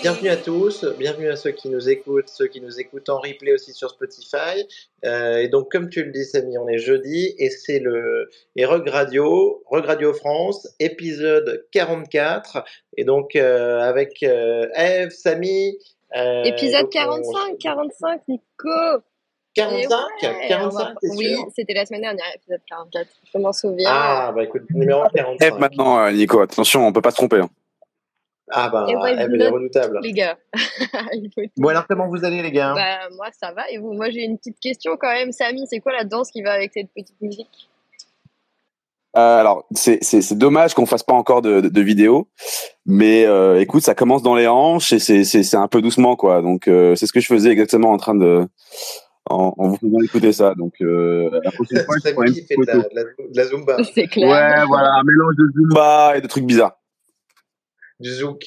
Bienvenue à tous, bienvenue à ceux qui nous écoutent, ceux qui nous écoutent en replay aussi sur Spotify. Euh, et donc, comme tu le dis, Samy, on est jeudi et c'est le et Rug Radio, Rug Radio France, épisode 44. Et donc, euh, avec euh, Eve, Samy. Euh, Épisode donc, on- 45, 45, Nico 45 Eh ouais, on 45, va- Oui, c'était la semaine dernière, épisode 44. Je m'en souviens. Ah, bah écoute, numéro Eve 45. maintenant, euh, Nico, attention, on peut pas se tromper. hein. Ah, bah, Et ouais, elle est redoutable. Les gars, il faut Bon, alors, comment vous allez, les gars Bah, moi, ça va. Et vous? Moi, j'ai une petite question quand même. Samy, c'est quoi la danse qui va avec cette petite musique? Euh, alors, c'est c'est- c'est dommage qu'on fasse pas encore de, de, de vidéo, mais euh, écoute, ça commence dans les hanches et c'est c'est- c'est un peu doucement, quoi. Donc, euh, c'est ce que je faisais exactement en train de en, en vous faisant écouter ça. Donc, euh, la prochaine fois, je qui fait de la, photo. de la- de la Zumba, C'est clair. Ouais, voilà, un mélange de zumba et de trucs bizarres. du zouk.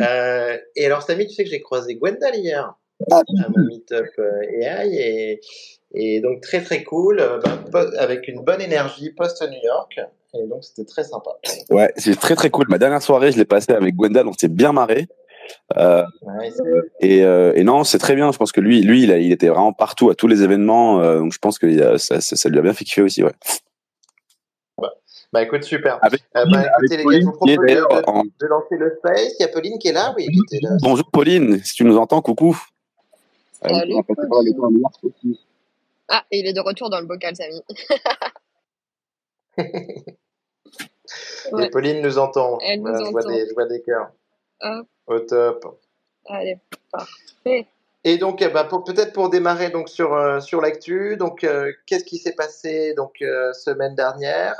Euh, et alors, Samy, tu sais que j'ai croisé Gwendal hier Ah, à mon meet-up euh, AI et, et donc très très cool, euh, bah, avec une bonne énergie post-New York. Et donc, c'était très sympa. Ouais, c'est très très cool. Ma dernière soirée, je l'ai passée avec Gwendal, on s'est bien marré. Euh, Ouais, c'est- et, euh, et non, c'est très bien. Je pense que lui, lui, il, a- il était vraiment partout à tous les événements. euh, donc, je pense que ça, ça, ça lui a bien fait kiffer aussi. Ouais. Bah écoute, super. Avec, Euh, bah, écoutez, les gars, je vous propose de, en- lancer le space. Il y a Pauline qui est là, oui, qui était là. Bonjour Pauline, si tu nous entends, coucou. Salut, Euh, Ah, et il est de retour dans le bocal, Samy. Et Ouais. Pauline nous entend. Elle nous Voilà, je, vois entend. des, je vois des cœurs. Hop. Au top. Allez, parfait. Et donc, eh ben, peut-être pour démarrer donc sur euh, sur l'actu, donc euh, qu'est-ce qui s'est passé donc euh, semaine dernière?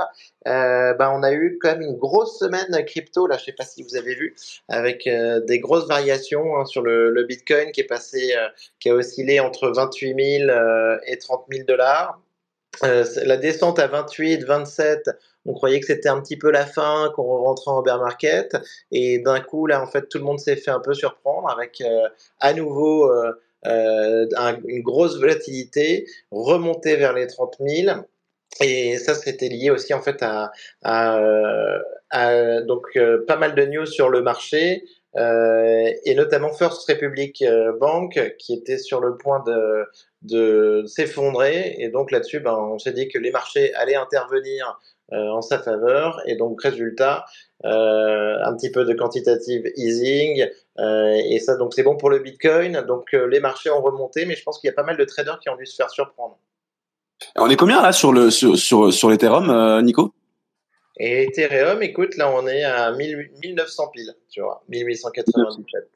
Ben on a eu quand même une grosse semaine crypto là, je sais pas si vous avez vu, avec des grosses variations hein, sur le, le Bitcoin qui est passé, qui a oscillé entre 28 000 euh, et 30 000 dollars. La descente à 28, 27, on croyait que c'était un petit peu la fin, qu'on rentrait en bear market, et d'un coup là en fait tout le monde s'est fait un peu surprendre avec euh, à nouveau euh, euh, un- une grosse volatilité, remontée vers les 30 000. Et ça, c'était lié aussi en fait à, donc pas mal de news sur le marché et notamment First Republic Bank qui était sur le point de, de s'effondrer et donc là-dessus, ben, on s'est dit que les marchés allaient intervenir euh, en sa faveur et donc résultat, euh, un petit peu de quantitative easing, euh, et ça, donc c'est bon pour le Bitcoin. Donc les marchés ont remonté, mais je pense qu'il y a pas mal de traders qui ont dû se faire surprendre. On est combien là sur le sur sur, sur l'Ethereum, Nico? Et Ethereum, écoute, là on est à 1000 1900 piles, tu vois, 1897.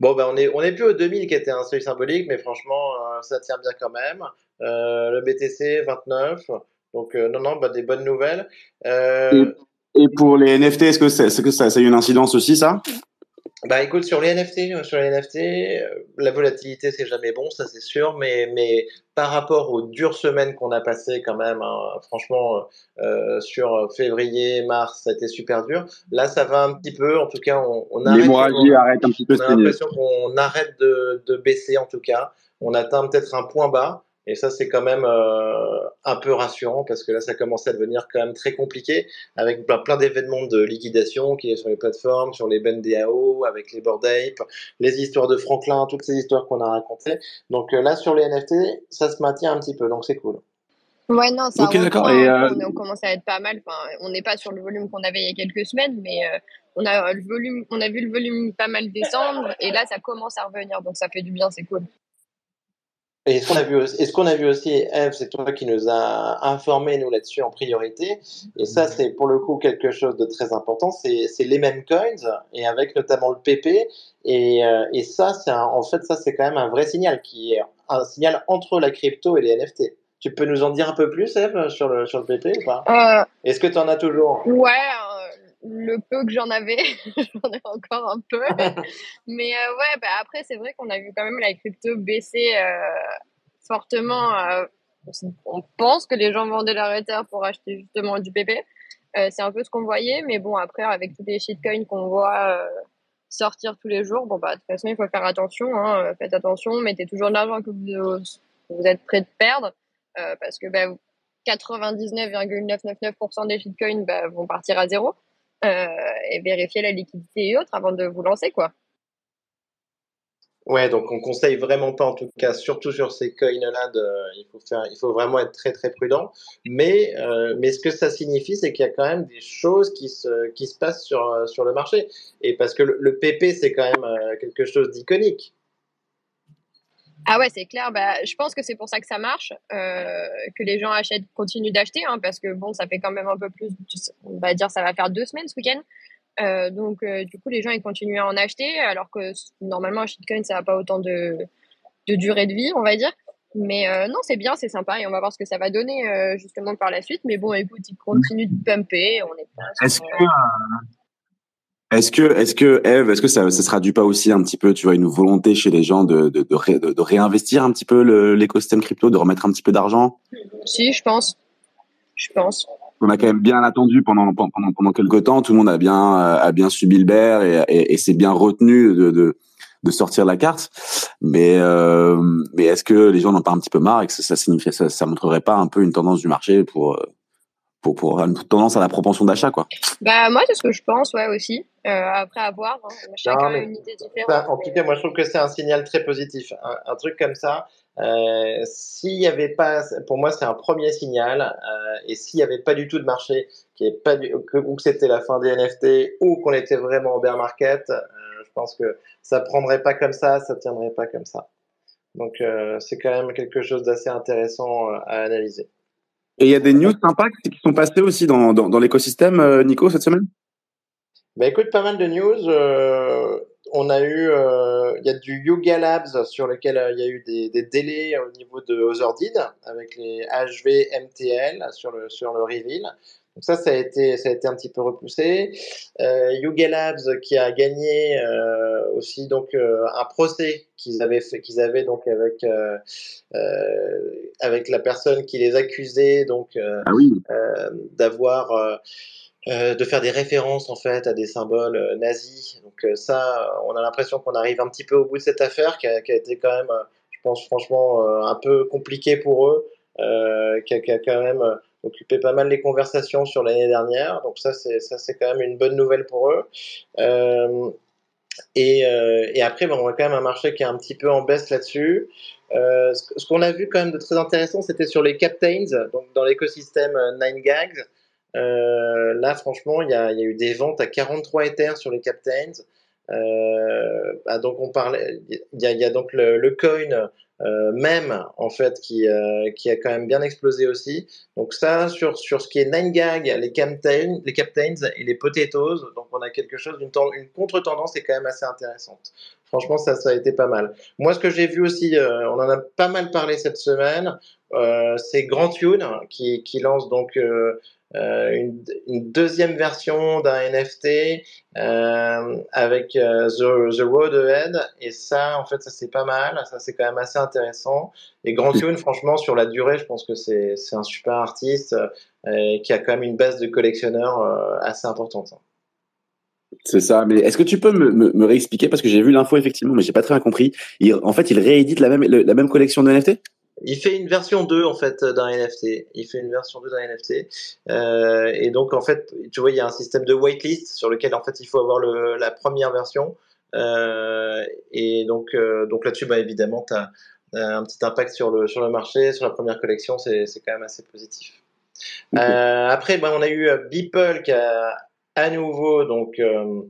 Bon, ben on est on est plus au 2000 qui était un seuil symbolique, mais franchement, euh, ça tient bien quand même. Euh, le BTC 29, donc euh, non non, bah, des bonnes nouvelles. Euh, Et pour les NFT, est-ce que, c'est, est-ce que ça, ça a eu une incidence aussi, ça? Bah écoute, sur les NFT, euh, sur les NFT, la volatilité c'est jamais bon, ça c'est sûr, mais, mais par rapport aux dures semaines qu'on a passées quand même, hein, franchement, euh, sur février, mars, ça a été super dur. Là, ça va un petit peu, en tout cas, on, on arrête, L'hémorragie arrête un petit peu on a l'impression qu'on arrête de, de baisser en tout cas. On atteint peut-être un point bas. Et ça, c'est quand même euh, un peu rassurant parce que là, ça commence à devenir quand même très compliqué avec plein, plein d'événements de liquidation qui est sur les plateformes, sur les BNDAO, avec les Bored Ape, les histoires de Franklin, toutes ces histoires qu'on a racontées. Donc euh, là, sur les NFT, ça se maintient un petit peu, donc c'est cool. Ouais, non, ça Ok, d'accord. reprend, Et, hein. euh, on, on commence à être pas mal. Enfin, on n'est pas sur le volume qu'on avait il y a quelques semaines, mais euh, on a le volume, on a vu le volume pas mal descendre, et là, ça commence à revenir, donc ça fait du bien, c'est cool. Et ce qu'on a vu aussi, et ce qu'on a vu aussi, Eve, c'est toi qui nous a informé nous là-dessus en priorité. Et ça, c'est pour le coup quelque chose de très important. C'est, c'est les mêmes coins et avec notamment le PP. Et, euh, et ça, c'est un- en fait, ça c'est quand même un vrai signal qui est un signal entre la crypto et les NFT. Tu peux nous en dire un peu plus, Eve, sur le sur le PP ou pas? Euh, Est-ce que tu en as toujours ouais, le peu que j'en avais, j'en ai encore un peu. Mais euh, ouais, bah après, c'est vrai qu'on a vu quand même la crypto baisser euh, fortement. euh, on pense que les gens vendaient leur Ether pour acheter justement du PP. Euh, c'est un peu ce qu'on voyait, mais bon, après, avec tous les shitcoins qu'on voit, euh, sortir tous les jours, bon bah de toute façon il faut faire attention, hein, euh, faites attention, mettez toujours de l'argent que vous, vous êtes prêt de perdre, euh, parce que bah, 99,999% des shitcoins bah, vont partir à zéro. Euh, et vérifier la liquidité et autres avant de vous lancer quoi. Ouais, donc on conseille vraiment pas, en tout cas, surtout sur ces coins-là, il faut il faut vraiment être très très prudent. Mais, euh, mais ce que ça signifie, c'est qu'il y a quand même des choses qui se, qui se passent sur, sur le marché. Et parce que le, le PP, c'est quand même euh, quelque chose d'iconique. Ah ouais, c'est clair. Bah, je pense que c'est pour ça que ça marche, euh, que les gens achètent, continuent d'acheter, hein, parce que bon, ça fait quand même un peu plus, on va dire, ça va faire deux semaines ce week-end. Euh, donc, euh, du coup, les gens ils continuent à en acheter, alors que normalement, un shitcoin, ça n'a pas autant de, de durée de vie, on va dire. Mais euh, non, c'est bien, c'est sympa, et on va voir ce que ça va donner euh, justement par la suite. Mais bon, écoute, ils continuent de pumper. On est pas Est-ce que, euh, est-ce que, est-ce que, Eve, est-ce que ça, ça se traduit pas aussi un petit peu, tu vois, une volonté chez les gens de, de, de, ré- de- réinvestir un petit peu l'écosystème crypto, de remettre un petit peu d'argent? Si, je pense. Je pense. On a quand même bien attendu pendant, pendant, pendant quelques temps. Tout le monde a bien, euh, a bien subi le bear et, et, et s'est bien retenu de, de, de sortir la carte. Mais, euh, mais est-ce que les gens n'ont pas un petit peu marre et que ça, ça signifie, ça, ça montrerait pas un peu une tendance du marché pour, euh, pour, pour une tendance à la propension d'achat, quoi? Bah, moi, c'est ce que je pense, ouais, aussi. Euh, après, à voir. Hein. Chacun mais a une idée différente. Ça, en mais- tout cas, moi, je trouve que c'est un signal très positif. Un, un truc comme ça, euh, s'il y avait pas, pour moi, c'est un premier signal. euh, et s'il n'y avait pas du tout de marché, qui est pas du, que, ou que c'était la fin des NFT, ou qu'on était vraiment au bear market, euh, je pense que ça prendrait pas comme ça, ça tiendrait pas comme ça. Donc, euh, c'est quand même quelque chose d'assez intéressant euh, à analyser. Et il y a des news sympas qui sont passées aussi dans, dans, l'écosystème, euh, Nico, cette semaine? Bah écoute, pas mal de news. euh, on a eu, euh, il y a du Yuga Labs sur lequel il y a eu des, des délais au niveau de Otherdid avec les HV MTL sur le sur le reveal. Donc ça, ça a été ça a été un petit peu repoussé. Euh, Yuga Labs qui a gagné euh, aussi donc euh, un procès qu'ils avaient fait qu'ils avaient donc avec euh, avec la personne qui les accusait donc Ah oui. d'avoir euh, de faire des références en fait à des symboles euh, nazis. Donc euh, ça, on a l'impression qu'on arrive un petit peu au bout de cette affaire qui a, qui a été quand même, je pense franchement, un peu compliqué pour eux, qui, a, qui a quand même occupé pas mal les conversations sur l'année dernière. Donc ça, c'est ça, c'est quand même une bonne nouvelle pour eux. Euh, et, euh, et après, on a quand même un marché qui est un petit peu en baisse là-dessus. Euh, ce qu'on a vu quand même de très intéressant, c'était sur les captains, donc dans l'écosystème euh, 9gags. Euh, là, franchement, il y a, y a eu des ventes à 43 Ethers sur les captains. Bah, donc on parlait, il y a, donc le coin euh, même en fait qui, euh, qui a quand même bien explosé aussi. Donc ça sur sur ce qui est 9gag, les captains, les captains et les potatoes. Donc on a quelque chose d'une une contre-tendance est quand même assez intéressante. Franchement, ça ça a été pas mal. Moi, ce que j'ai vu aussi, euh, on en a pas mal parlé cette semaine, euh, c'est Grand Tune qui qui lance donc euh, une, une deuxième version d'un NFT euh, avec euh, The, The Road Ahead et ça en fait ça c'est pas mal ça c'est quand même assez intéressant et Grand Tune franchement sur la durée je pense que c'est un super artiste euh, qui a quand même une base de collectionneurs euh, assez importante C'est ça. Mais est-ce que tu peux me, me, réexpliquer? Parce que j'ai vu l'info effectivement, mais j'ai pas très bien compris. En fait, il réédite la même la même collection de NFT. Il fait une version 2 en fait d'un NFT. Il fait une version 2 d'un NFT. Euh, et donc en fait, tu vois, il y a un système de whitelist sur lequel en fait il faut avoir le, la première version. Euh, et donc, euh, donc là-dessus, bah, évidemment, tu as un petit impact sur le, sur le marché, sur la première collection, c'est c'est quand même assez positif. Euh, après, bah, on a eu euh, Beeple qui a à nouveau donc euh,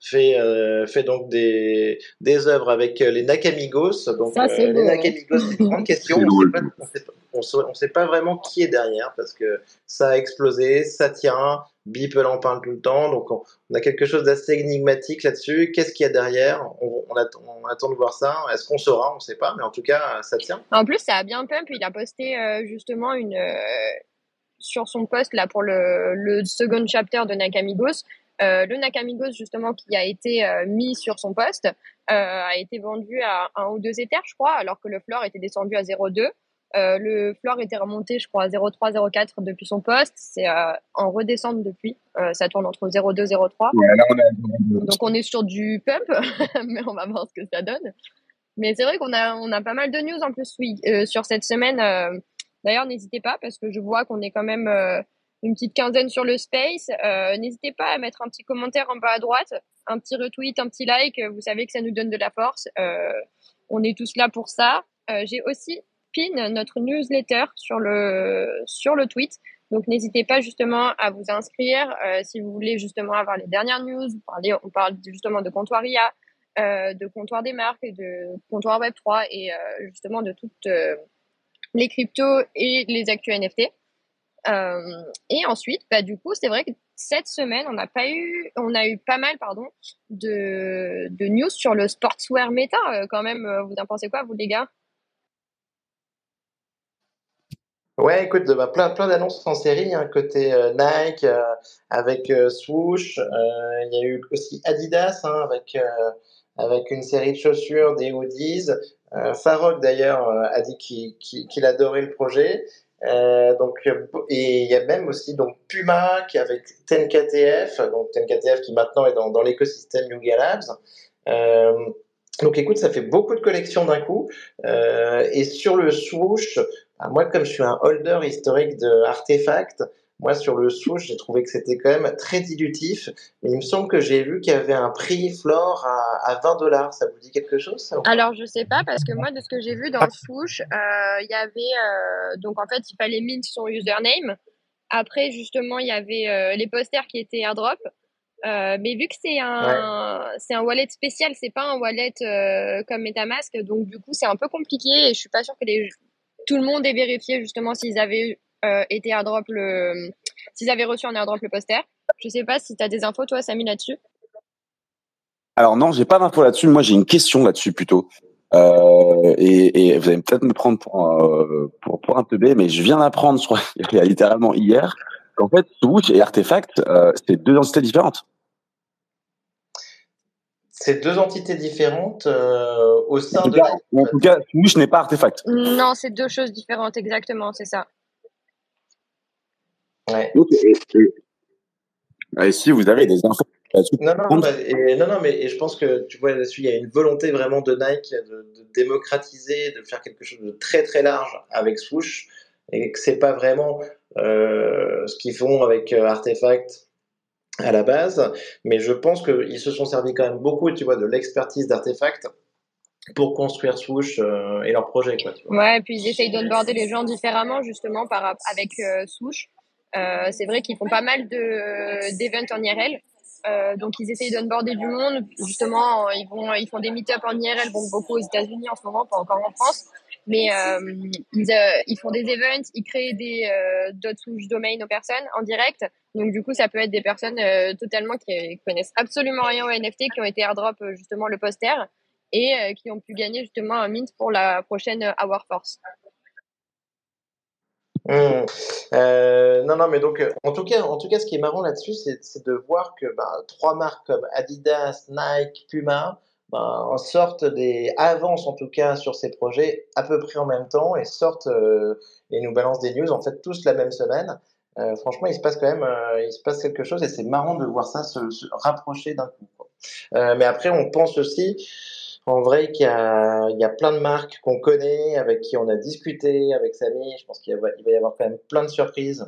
fait euh, fait donc des des œuvres avec euh, les Nakamigos. Donc Ça, euh, les hein. Nakamigos, c'est une grande question. On sait pas, on sait pas, on sait- on sait pas vraiment qui est derrière parce que ça a explosé, ça tient. Beeple en parle tout le temps, donc on, on a quelque chose d'assez énigmatique là-dessus. Qu'est-ce qu'il y a derrière? On, on attend, on attend de voir ça. Est-ce qu'on saura? On ne sait pas, mais en tout cas, ça tient. En plus, ça a bien pump. Il a posté euh, justement une euh, sur son post là pour le, le second chapter de Nakamigos. Euh, le Nakamigos justement qui a été euh, mis sur son post euh, a été vendu à 1 ou 2 éthers, je crois, alors que le floor était descendu à 0,2. Euh, le floor était remonté, je crois, à 0,3, 0,4 depuis son poste. C'est en redescente depuis. Ça tourne entre 0,2, 0,3. Ouais, là, on a- Donc on est sur du pump, mais on va voir ce que ça donne. Mais c'est vrai qu'on a, on a pas mal de news en plus oui, sur cette semaine. D'ailleurs, n'hésitez pas parce que je vois qu'on est quand même une petite quinzaine sur le space. Euh, n'hésitez pas à mettre un petit commentaire en bas à droite, un petit retweet, un petit like. Vous savez que ça nous donne de la force. Euh, on est tous là pour ça. Euh, J'ai aussi pin notre newsletter sur le, sur le tweet. Donc n'hésitez pas justement à vous inscrire euh, si vous voulez justement avoir les dernières news. On, parle justement de comptoir IA, euh, de comptoir des marques, de comptoir Web3 et euh, justement de toutes les cryptos et les actus NFT. Euh, et ensuite, bah, du coup, c'est vrai que cette semaine, on n'a pas eu, on a eu pas mal, pardon, de, news sur le sportswear méta. euh, quand même, euh, vous en pensez quoi, vous les gars? Ouais, écoute, bah, plein, plein d'annonces en série, hein, côté Nike, avec Swoosh. Il y a eu aussi Adidas, hein, avec, avec une série de chaussures, des hoodies. Farrokh, d'ailleurs, a dit qu'il adorait le projet. Euh, donc, et il y a même aussi donc, Puma qui avec 10KTF, donc 10KTF qui maintenant est dans, dans l'écosystème Yuga Labs. Euh, donc écoute, ça fait beaucoup de collections d'un coup. Euh, et sur le swoosh, ah, moi, comme je suis un holder historique de artefacts, moi, sur le swoosh, j'ai trouvé que c'était quand même très dilutif. Mais il me semble que j'ai vu qu'il y avait un prix floor à, à 20 dollars. Ça vous dit quelque chose, ça Alors, je sais pas, parce que moi, de ce que j'ai vu dans le swoosh, euh, il y avait. euh, donc, en fait, il fallait mint son username. Après, justement, il y avait euh, les posters qui étaient airdrop. Euh, mais vu que c'est un, c'est un wallet spécial, c'est pas un wallet comme MetaMask, donc du coup, c'est un peu compliqué et je suis pas sûre que les, tout le monde ait vérifié justement s'ils avaient euh, été airdrop le, s'ils avaient reçu en airdrop le poster. Je sais pas si tu as des infos, toi, Samy, là-dessus. Alors non, j'ai pas d'infos là-dessus. Moi, j'ai une question là-dessus plutôt. Euh, et, et vous allez peut-être me prendre pour, euh, pour, pour un teubé, mais je viens d'apprendre, je crois, il y a littéralement hier, qu'en fait, Swoosh et Artefact, euh, c'est deux entités différentes. C'est deux entités différentes euh, au sein En de cas, en tout cas Swoosh n'est pas Artefact. Non, c'est deux choses différentes, exactement, c'est ça. Ouais. Et, et- et si vous avez des infos là-dessus, Non, non, bah, et, non, non, mais et je pense que tu vois là-dessus, il y a une volonté vraiment de Nike de, de démocratiser, de faire quelque chose de très très large avec Swoosh, et que c'est pas vraiment euh, ce qu'ils font avec euh, Artefact à la base, mais je pense qu'ils se sont servis quand même beaucoup, tu vois, de l'expertise d'Artefact pour construire Swoosh euh, et leur projet, quoi. Tu vois. Ouais, et puis ils essayent d'onboarder les gens différemment, justement, par, avec euh, Swoosh. Euh, c'est vrai qu'ils font pas mal de d'events en IRL. Euh, donc ils essayent d'onboarder du monde. Justement, ils vont, ils font des meet-up en IRL, donc beaucoup aux États-Unis en ce moment, pas encore en France. Mais euh, ils, euh, ils font des events, ils créent des euh, d'autres Swoosh domains aux personnes en direct. Donc du coup, ça peut être des personnes euh, totalement qui connaissent absolument rien au NFT, qui ont été airdrop justement le poster et qui ont pu gagner justement un mint pour la prochaine Hour Force. Mmh. Euh, non, non, mais donc, euh, en tout cas, en tout cas, ce qui est marrant là-dessus, c'est de voir que bah, trois marques comme Adidas, Nike, Puma bah, sortent des avancent en tout cas sur ces projets à peu près en même temps et sortent euh, et nous balancent des news en fait tous la même semaine. Euh, franchement, il se passe quand même, euh, il se passe quelque chose et c'est marrant de voir ça se, se rapprocher d'un coup. quoi. Mais après, on pense aussi en vrai il y a plein de marques qu'on connaît, avec qui on a discuté, avec Samy. Je pense qu'il va, y avoir quand même plein de surprises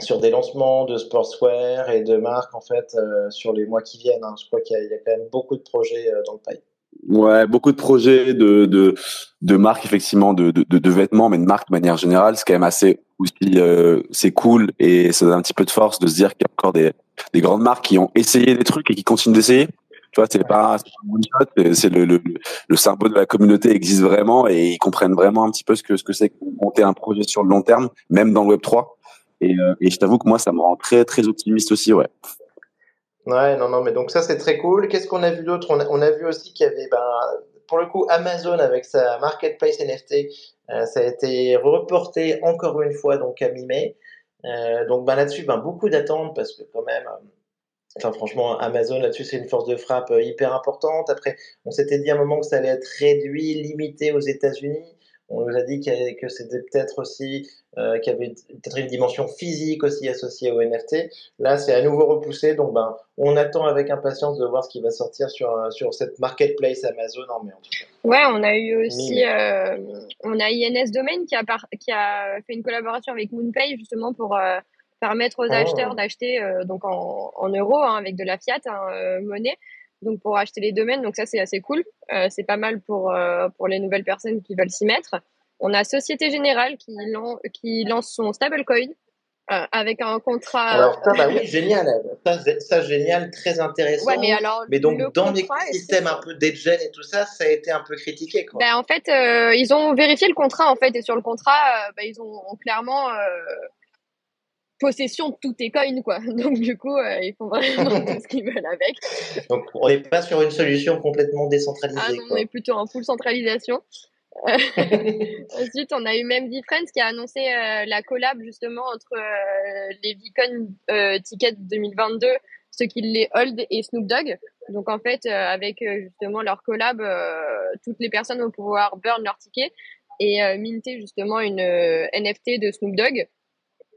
sur des lancements de sportswear et de marques en fait euh, sur les mois qui viennent. hein. Je crois qu'il y a quand même beaucoup de projets euh, dans le pipe. Ouais, beaucoup de projets de de, de marques effectivement de, de de vêtements, mais de marques de manière générale, c'est quand même assez aussi euh, c'est cool et ça donne un petit peu de force de se dire qu'il y a encore des des grandes marques qui ont essayé des trucs et qui continuent d'essayer. Tu vois, c'est pas c'est le, le le symbole de la communauté existe vraiment et ils comprennent vraiment un petit peu ce que ce que c'est que monter un projet sur le long terme, même dans le Web 3. Et, euh, et je t'avoue que moi, ça me rend très très optimiste aussi, ouais. Ouais, non, non, mais donc ça c'est très cool. Qu'est-ce qu'on a vu d'autre? On a, on a vu aussi qu'il y avait, ben, pour le coup, Amazon avec sa marketplace NFT, euh, ça a été reporté encore une fois donc à mi-mai. Euh, donc ben, là-dessus, ben, beaucoup d'attentes parce que quand même, euh, enfin franchement, Amazon là-dessus c'est une force de frappe euh, hyper importante. Après, on s'était dit à un moment que ça allait être réduit, limité aux États-Unis. On nous a dit que c'était peut-être aussi euh, qu'il y avait peut-être une dimension physique aussi associée au NFT. Là, c'est à nouveau repoussé, donc ben, on attend avec impatience de voir ce qui va sortir sur, euh, sur cette marketplace Amazon en mai. En tout cas. Ouais, on a eu aussi, euh, on a INS Domain qui a, par- qui a fait une collaboration avec MoonPay justement pour euh, permettre aux Oh. acheteurs d'acheter euh, donc en, en euros hein, avec de la fiat hein, euh, monnaie, donc pour acheter les domaines. Donc ça c'est assez cool. Euh, c'est pas mal pour pour les nouvelles personnes qui veulent s'y mettre. On a Société Générale qui, lan- qui lance son stablecoin avec un contrat. Alors, ça, bah oui, génial. Ça, génial, très intéressant. ouais, mais alors Mais donc, le dans l'écosystème un peu d'Edgen et tout ça, ça a été un peu critiqué, quoi. Ben, en fait, ils ont vérifié le contrat, en fait, et sur le contrat, ben, ils ont clairement possession de tous tes coins, quoi. Donc, du coup, euh, ils font vraiment tout ce qu'ils veulent avec. Donc, on n'est pas sur une solution complètement Ah décentralisée, non, on est plutôt en full centralisation. Euh, Ensuite, on a eu même Friends qui a annoncé euh, la collab, justement, entre euh, les Vicon euh, Tickets 2022, ceux qui les hold, et Snoop Dogg. Donc, en fait, euh, avec justement leur collab, euh, toutes les personnes vont pouvoir burn leur ticket et euh, minter justement une euh, NFT de Snoop Dogg.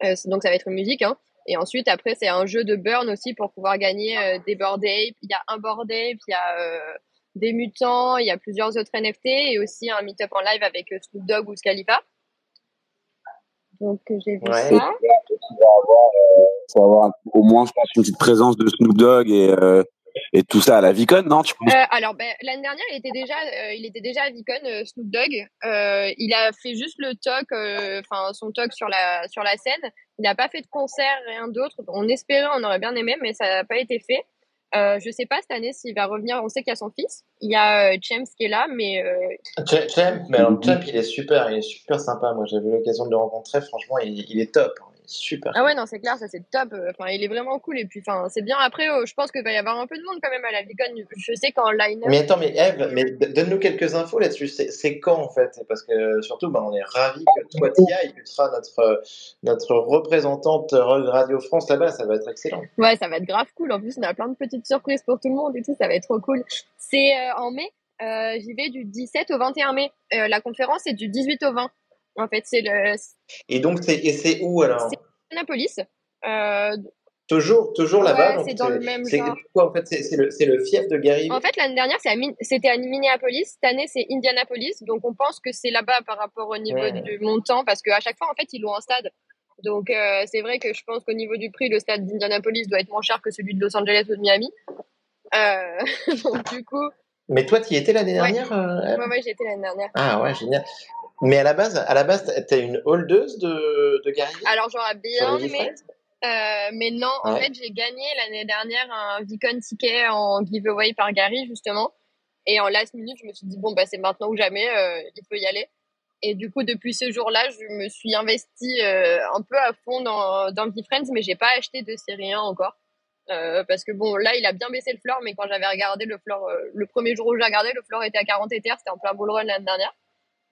Euh, donc ça va être une musique. Hein. Et ensuite, après, c'est un jeu de burn aussi pour pouvoir gagner euh, des board apes. Il y a un board ape, il y a euh, des mutants, il y a plusieurs autres NFT et aussi un meet-up en live avec euh, Snoop Dogg ou Scalifa. Donc j'ai vu Ouais. ça. Tu vas avoir, euh, au moins je pense, une petite présence de Snoop Dogg et, euh, et tout ça à la Vicon, non tu penses? Euh, alors, ben, l'année dernière, il était déjà, euh, il était déjà à Vicon, euh, Snoop Dogg. Euh, il a fait juste le talk, euh, enfin son talk sur la sur la scène. Il n'a pas fait de concert, rien d'autre. On espérait, on aurait bien aimé, mais ça n'a pas été fait. Euh, je sais pas cette année s'il va revenir. On sait qu'il y a son fils. Il y a euh, James qui est là, mais euh, Ch- Champ, mais alors, Champ, il est super, il est super sympa. Moi, j'avais eu l'occasion de le rencontrer. Franchement, il, il est top. hein. Super. ah ouais non c'est clair, ça c'est top. Enfin, il est vraiment cool et puis enfin c'est bien. Après, euh, je pense qu'il va y avoir un peu de monde quand même à la Vicon. Je sais qu'en line Mais attends, mais Eve, mais donne-nous quelques infos là-dessus. C'est quand en fait? Parce que surtout, bah, on est ravis que toi t'y ailles. Tu seras notre, notre représentante Radio France là-bas. Ça va être excellent. Ouais, ça va être grave cool. En plus, on a plein de petites surprises pour tout le monde et tout. Ça va être trop cool. C'est euh, en mai. Euh, J'y vais du 17 au 21 mai. Euh, la conférence est du 18 au 20. En fait, c'est le Et donc, c'est où alors? C'est Annapolis. Euh, Toujours, toujours là-bas. Ouais, c'est dans le même genre. en fait C'est le, fief de Gary. en fait, l'année dernière, à c'était à Minneapolis. Cette année, c'est Indianapolis. Donc, on pense que c'est là-bas par rapport au niveau Ouais. du montant, parce qu'à chaque fois, en fait, ils louent un stade. Donc, euh, c'est vrai que je pense qu'au niveau du prix, le stade d'Indianapolis doit être moins cher que celui de Los Angeles ou de Miami. Euh, donc, du coup, Mais toi, tu y étais l'année Ouais. dernière euh, Eve ouais, ouais, j'étais l'année dernière. Ah ouais, génial. Mais à la base, à la base, t'es une holdeuse de, de Gary Alors j'aurais bien aimé, euh, mais non, en fait j'ai gagné l'année dernière un Vicon ticket en giveaway par Gary justement. Et en last minute, je me suis dit bon bah c'est maintenant ou jamais, euh, il faut y aller. Et du coup depuis ce jour-là, je me suis investie euh, un peu à fond dans dans friends mais j'ai pas acheté de série 1 encore. Euh, parce que bon là il a bien baissé le floor, mais quand j'avais regardé le floor, euh, le premier jour où j'ai regardé, le floor était à 40 Ethers, c'était en plein bull run l'année dernière.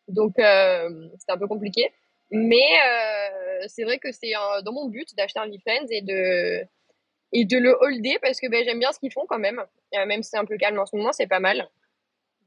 Donc euh, c'était un peu compliqué. Mais euh, c'est vrai que c'est dans mon but d'acheter un V-Friends et de, et de le holder parce que ben, j'aime bien ce qu'ils font quand même. Euh, même si c'est un peu calme en ce moment, c'est pas mal.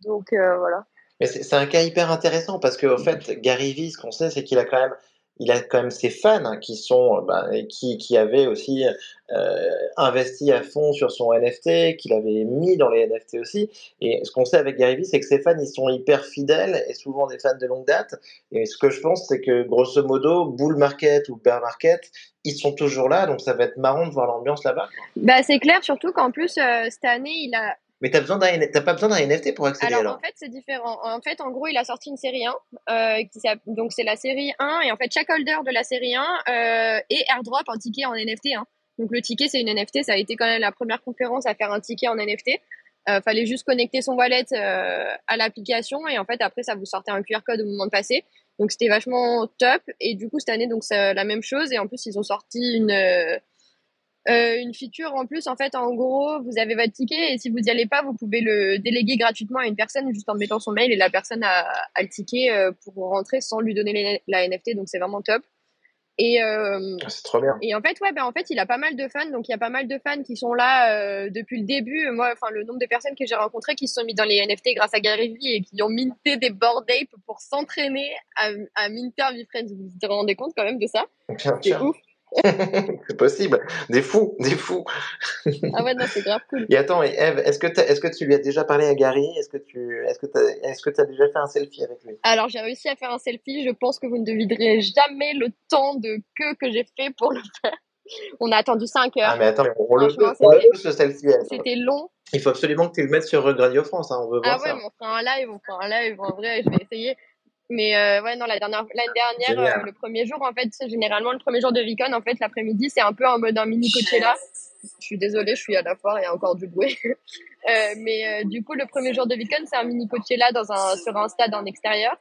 Donc euh, voilà. Mais c'est c'est un cas hyper intéressant parce qu'en fait, Gary Vee, ce qu'on sait, c'est qu'il a quand même, il a quand même ses fans hein, qui sont, euh, bah, qui, qui avaient aussi euh, investi à fond sur son NFT, qu'il avait mis dans les NFT aussi. Et ce qu'on sait avec Gary Vee, c'est que ses fans, ils sont hyper fidèles et souvent des fans de longue date. Et ce que je pense, c'est que grosso modo, bull market ou bear market, ils sont toujours là, donc ça va être marrant de voir l'ambiance là-bas. Bah, c'est clair, surtout qu'en plus, euh, cette année, il a, Mais t'as besoin d'un, t'as pas besoin d'un NFT pour accéder Alors, alors. en fait, c'est différent. En fait, en gros, il a sorti une série 1, euh, qui donc c'est la série 1, et en fait, chaque holder de la série 1 euh, est airdrop un ticket en NFT. Hein. Donc, le ticket, c'est une NFT. Ça a été quand même la première conférence à faire un ticket en NFT. Euh, fallait juste connecter son wallet euh, à l'application, et en fait, après, ça vous sortait un QR code au moment de passer. Donc, c'était vachement top. Et du coup, cette année, donc, c'est la même chose. Et en plus, ils ont sorti une. Euh, une feature en plus, en fait, en gros, vous avez votre ticket et si vous n'y allez pas, vous pouvez le déléguer gratuitement à une personne juste en mettant son mail et la personne a, a le ticket euh, pour rentrer sans lui donner la NFT, donc c'est vraiment top. Et, euh, Ah, C'est trop bien. et en fait, ouais, ben en fait, il a pas mal de fans, donc il y a pas mal de fans qui sont là euh, depuis le début. Moi, enfin, le nombre de personnes que j'ai rencontrées qui se sont mis dans les NFT grâce à Gary Vee et qui ont minté des bored ape pour s'entraîner à, à minter VeeFriends. Vous vous rendez compte quand même de ça? C'est ouf. C'est possible. Des fous, des fous. Ah ouais, non, c'est grave cool. Et attends, et Eve, est-ce que, t'as- est-ce que tu lui as déjà parlé à Gary? Est-ce que tu est-ce que est-ce que as déjà fait un selfie avec lui? Alors, j'ai réussi à faire un selfie. Je pense que vous ne devinerez jamais le temps de queue que j'ai fait pour le faire. On a attendu 5 heures. Ah, mais attends, on le veut, ce selfie. Eve. C'était long. Il faut absolument que tu le mettes sur Radio France. hein, On veut voir Ah ouais, ça. mais on fera un live, on fera un live en vrai, je vais essayer. Mais euh, ouais, non, la dernière, l'année dernière, Génial. euh, le premier jour, en fait, c'est généralement le premier jour de Vicon, en fait, l'après-midi, c'est un peu en mode un mini Coachella. Je suis désolée, je suis à la foire, il y a encore du bruit. Euh, mais euh, du coup, le premier jour de Vicon, c'est un mini Coachella dans un, sur un stade en extérieur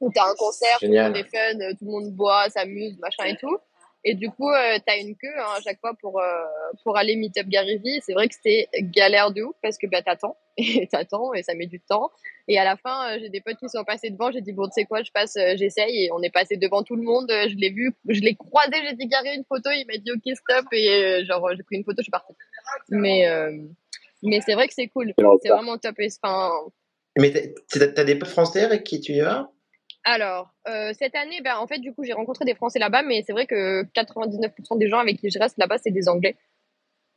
où t'as un concert, tout le Génial. monde est fun, euh, tout le monde boit, s'amuse, machin et tout. Et du coup, euh, t'as une queue hein, à chaque fois pour, euh, pour aller meet up Gary Vee. C'est vrai que c'était galère de ouf parce que bah, t'attends et t'attends et ça met du temps. Et à la fin, euh, j'ai des potes qui sont passés devant. J'ai dit, bon, tu sais quoi, je passe, euh, j'essaye. Et on est passé devant tout le monde. Je l'ai vu, je l'ai croisé, j'ai dit, Gary, une photo. Il m'a dit, ok, stop. Et euh, genre, j'ai pris une photo, je suis partie. Mais, euh, mais c'est vrai que c'est cool. C'est vraiment top. Et, enfin, Mais t'as, t'as des potes français avec qui tu y vas? Alors, euh, cette année, ben, en fait, du coup, j'ai rencontré des Français là-bas, mais c'est vrai que 99% des gens avec qui je reste là-bas, c'est des Anglais.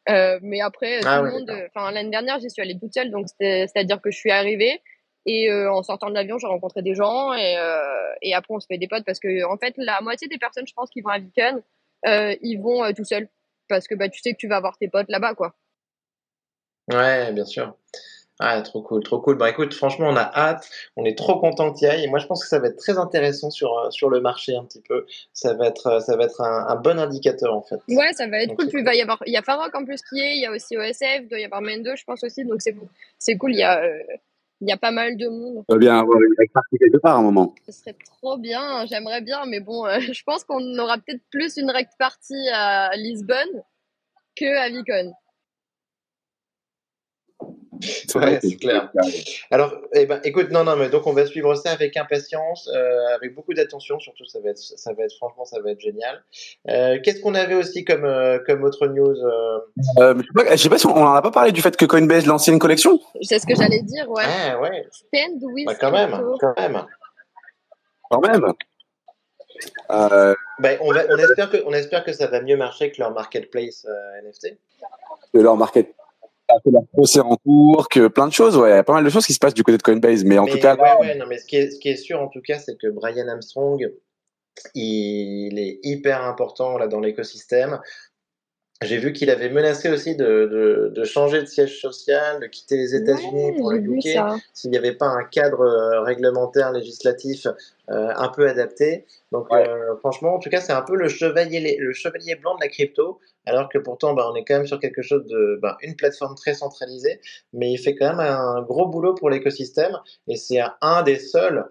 Euh, mais après, Ah tout le monde, enfin, l'année dernière, j'y suis allée toute seule, donc c'est-à-dire que je suis arrivée et euh, en sortant de l'avion, j'ai rencontré des gens et, euh, et après, on se fait des potes parce que, en fait, la moitié des personnes, je pense, qui vont à Viken, euh, ils vont euh, tout seuls parce que bah, tu sais que tu vas voir tes potes là-bas, quoi. Ouais, bien sûr. Ah, trop cool, trop cool. Bah écoute, franchement, on a hâte, on est trop content que tu y ailles. Et moi, je pense que ça va être très intéressant sur, euh, sur le marché un petit peu. Ça va être, euh, ça va être un, un bon indicateur en fait. Ouais, ça va être Donc, cool. Puis il va y avoir, il y a Farok en plus qui est, il y a aussi OSF, il doit y avoir Mendo, je pense aussi, donc c'est cool. C'est cool, il y a, euh, il y a pas mal de monde. On va bien avoir une règle partie quelque part à un moment. Ce serait trop bien, j'aimerais bien, mais bon, euh, je pense qu'on aura peut-être plus une rect party à Lisbonne que à Vicon. Ouais, c'est clair. Alors, eh ben, écoute, non, non, mais donc on va suivre ça avec impatience, euh, avec beaucoup d'attention, surtout ça va être, ça va être, franchement, ça va être génial. Euh, Qu'est-ce qu'on avait aussi comme, euh, comme autre news euh, Euh, je sais pas, je sais pas si on on en a pas parlé du fait que Coinbase lançait une collection. C'est ce que j'allais dire, ouais. Ah ouais, Stand with bah, quand même, crypto. quand même. Quand même. Euh, Ben, on, va, on, espère que, on espère que ça va mieux marcher que leur marketplace euh, NFT. que leur market, que leur procès en cours, que plein de choses. Ouais, il y a pas mal de choses qui se passent du côté de Coinbase. Mais en mais, tout cas, ouais, là, ouais, non, mais ce qui est, ce qui est sûr en tout cas, c'est que Brian Armstrong, il est hyper important là dans l'écosystème. J'ai vu qu'il avait menacé aussi de, de, de changer de siège social, de quitter les États-Unis Ouais, pour le UK s'il n'y avait pas un cadre euh, réglementaire législatif euh, un peu adapté. Donc Ouais. euh, franchement, en tout cas, c'est un peu le chevalier, le chevalier blanc de la crypto, alors que pourtant, bah, on est quand même sur quelque chose de, bah, une plateforme très centralisée, mais il fait quand même un gros boulot pour l'écosystème, et c'est un des seuls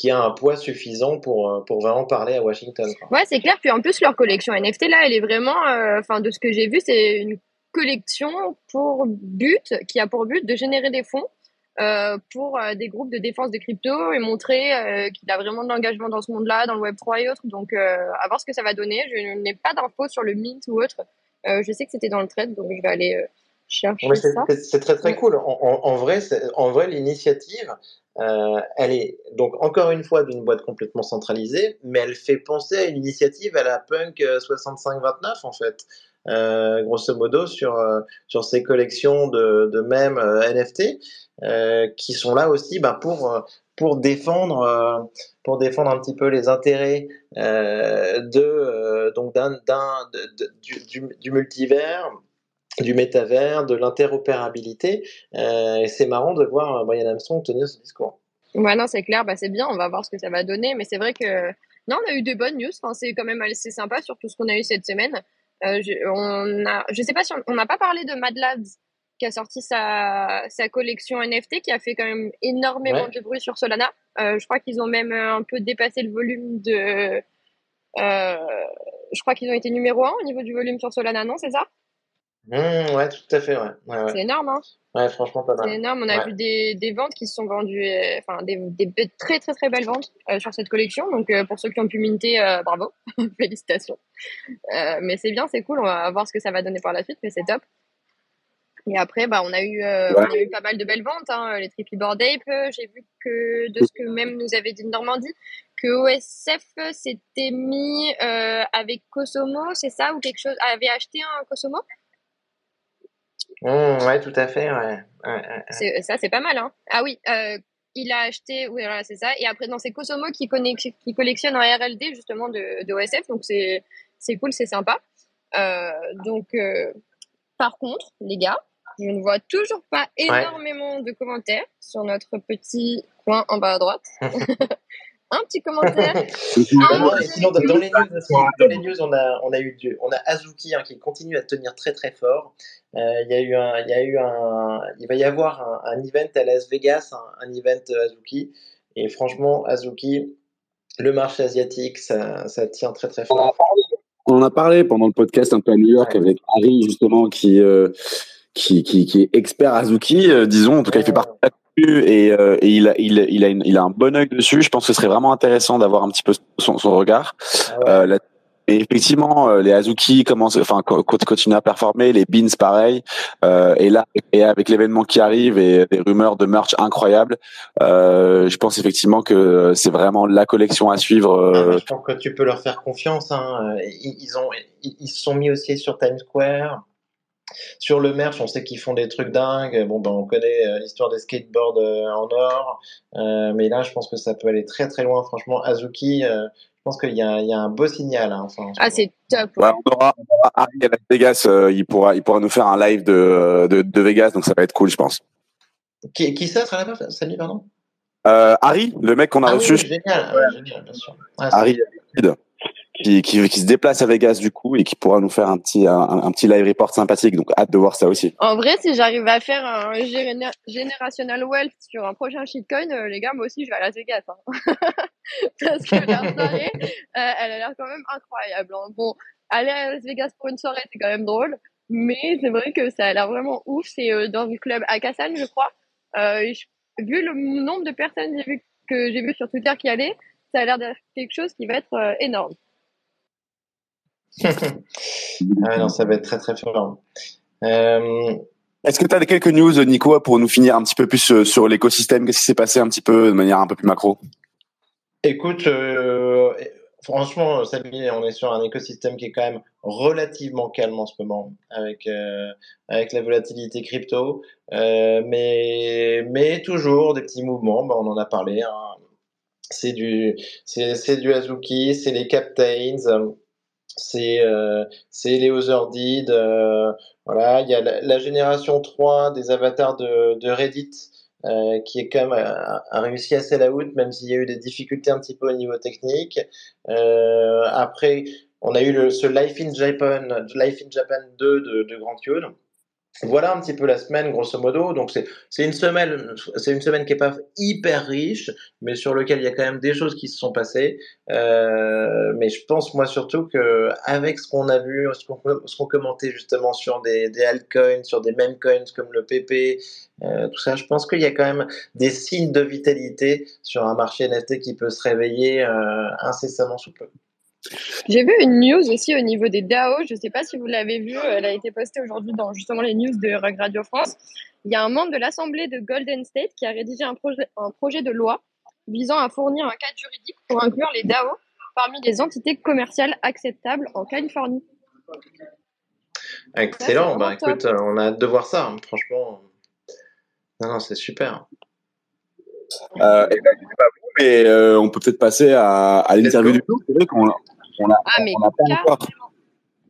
qui a un poids suffisant pour, euh, pour vraiment parler à Washington. quoi. Ouais, c'est clair. Puis en plus, leur collection NFT, là, elle est vraiment, euh, enfin, de ce que j'ai vu, c'est une collection pour but, qui a pour but de générer des fonds euh, pour des groupes de défense de crypto et montrer euh, qu'il a vraiment de l'engagement dans ce monde-là, dans le Web3 et autres. Donc, à voir ce que ça va donner. Je n'ai pas d'infos sur le mint ou autre. Je sais que c'était dans le trade, donc je vais aller chercher Ouais, c'est ça. c'est- c'est très très cool. En, en- en vrai, en vrai, l'initiative, euh, elle est donc encore une fois d'une boîte complètement centralisée, mais elle fait penser à une initiative à la Punk euh, 6529 en fait, euh, grosso modo sur euh, sur ces collections de, de mèmes euh, NFT euh, qui sont là aussi bah, pour euh, pour défendre euh, pour défendre un petit peu les intérêts euh, de euh, donc d'un d'un de- de- du, du, du multivers du métavers, de l'interopérabilité. Euh, et c'est marrant de voir euh, Brian Armstrong tenir ce discours. Ouais, non, c'est clair, bah, c'est bien, on va voir ce que ça va donner, mais c'est vrai que non, on a eu des bonnes news, enfin, c'est quand même assez sympa sur tout ce qu'on a eu cette semaine. Euh, je, on a, je sais pas si on n'a pas parlé de Mad Labs qui a sorti sa, sa collection NFT qui a fait quand même énormément Ouais. de bruit sur Solana. Euh, je crois qu'ils ont même un peu dépassé le volume de. Euh, je crois qu'ils ont été numéro un au niveau du volume sur Solana, non, c'est ça? Mmh, ouais, tout à fait, ouais. Ouais, ouais. C'est énorme, hein. Ouais, franchement, pas C'est mal. énorme. On a Ouais. vu des, des ventes qui se sont vendues, euh, enfin des, des très très très belles ventes euh, sur cette collection. Donc euh, pour ceux qui ont pu minter, euh, bravo, félicitations. Euh, mais c'est bien, c'est cool. On va voir ce que ça va donner par la suite, mais c'est top. Et après, bah, on a eu, euh, Ouais. on a eu pas mal de belles ventes. Hein, les Trippy Board Ape. J'ai vu que de ce que même nous avait dit Normandie, que OSF s'était mis euh, avec Kosomo, c'est ça ou quelque chose, avait acheté un Kosomo? Mmh, ouais, tout à fait, ouais. Ça, c'est pas mal, hein. Ah oui, euh, il a acheté, oui, voilà, c'est ça. Et après, dans c'est Kosomo qui, qui collectionne en RLD, justement, de, de OSF. Donc, c'est c'est cool, c'est sympa. Euh, donc, euh, par contre, les gars, je ne vois toujours pas énormément de commentaires sur notre petit coin en bas à droite. Un petit commentaire. Ah sinon, dans, dans les news aussi, dans les news, on a, on a eu du, on a Azuki hein, qui continue à tenir très très fort. Euh, Il y a eu un, il y a eu un, il va y avoir un, un event à Las Vegas, un, un event Azuki. Et franchement, Azuki, le marché asiatique, ça, ça tient très très fort. On en a parlé pendant le podcast un peu à New York Ouais. avec Harry justement qui euh, qui, qui qui est expert Azuki, euh, disons. En tout cas, il fait partie de la commu et, euh, et il a il, il a une- il a un bon œil dessus. Je pense que ce serait vraiment intéressant d'avoir un petit peu son, son regard. Ah. Euh, là- et effectivement, euh, les Azuki commencent, enfin, co- co- continuent à performer, les Beans pareil. Euh, et là, et avec l'événement qui arrive et des rumeurs de merch incroyables, euh, je pense effectivement que c'est vraiment la collection à suivre. Ah, euh, je pense que tu peux leur faire confiance. Hein. Ils, ont, ils se sont mis aussi sur Times Square. Sur le merch, on sait qu'ils font des trucs dingues. Bon, ben, on connaît euh, l'histoire des skateboards euh, en or. Euh, mais là, je pense que ça peut aller très très loin. Franchement, Azuki, euh, je pense qu'il y, a- il y a un beau signal. Hein, enfin, Ah, c'est top. Ouais, on aura, on aura Harry à Las Vegas. euh, il pourra, il pourra nous faire un live de, de, de Vegas, donc ça va être cool, je pense. Qui, qui ça sera là-bas Salut, pardon? Euh, Harry, le mec qu'on a Ah reçu, oui, génial, ouais, génial, bien sûr. Ouais, Harry, qui, qui, qui se déplace à Vegas du coup et qui pourra nous faire un petit, un, petit live report sympathique. Donc hâte de voir ça aussi. En vrai, si j'arrive à faire un géné- generational wealth sur un prochain shitcoin, euh, les gars, moi aussi, je vais à Las Vegas. hein. Parce que la soirée, euh, elle a l'air quand même incroyable. hein. Bon, aller à Las Vegas pour une soirée, c'est quand même drôle. Mais c'est vrai que ça a l'air vraiment ouf. C'est euh, dans le club Akasan, je crois. Je- vu le nombre de personnes que j'ai vu sur Twitter qui allaient, ça a l'air d'être quelque chose qui va être énorme. Ah non, ça va être très très fort. Euh, Est-ce que tu as quelques news, Nico, pour nous finir un petit peu plus euh, sur l'écosystème? Qu'est-ce qui s'est passé un petit peu de manière un peu plus macro? Écoute, euh, franchement, Samy, on est sur un écosystème qui est quand même relativement calme en ce moment, avec euh, avec la volatilité crypto, euh, mais mais toujours des petits mouvements. Ben, on en a parlé. hein. C'est du c'est c'est du Azuki, c'est les Captains, c'est euh, les Otherdeed. euh, voilà, il y a la, la génération 3 des avatars de Reddit euh, qui est quand même a, a réussi à sell out, même s'il y a eu des difficultés un petit peu au niveau technique. Euh, après, on a eu le, ce Life in Japan, Life in Japan 2 de, de Grand. Voilà un petit peu la semaine, grosso modo. Donc c'est une semaine, c'est une semaine qui est pas hyper riche, mais sur lequel il y a quand même des choses qui se sont passées. Euh, mais je pense moi surtout que avec ce qu'on a vu, ce qu'on qu'on commentait justement sur des des altcoins, sur des meme coins comme le PP, euh, tout ça, je pense qu'il y a quand même des signes de vitalité sur un marché NFT qui peut se réveiller euh, incessamment sous peu. J'ai vu une news aussi au niveau des DAO. Je ne sais pas si vous l'avez vu. Elle a été postée aujourd'hui dans justement les news de Rug Radio France. Il y a un membre de l'Assemblée de Golden State qui a rédigé un projet, un projet de loi visant à fournir un cadre juridique pour inclure les DAO parmi les entités commerciales acceptables en Californie. Excellent, bah écoute, euh, on a hâte de voir ça, hein, franchement. Non, non, c'est super. euh, et ben, sais pas vous, mais euh, on peut peut-être passer à, à l'interview du jour. C'est vrai qu'on on a, Ah, n'a pas encore,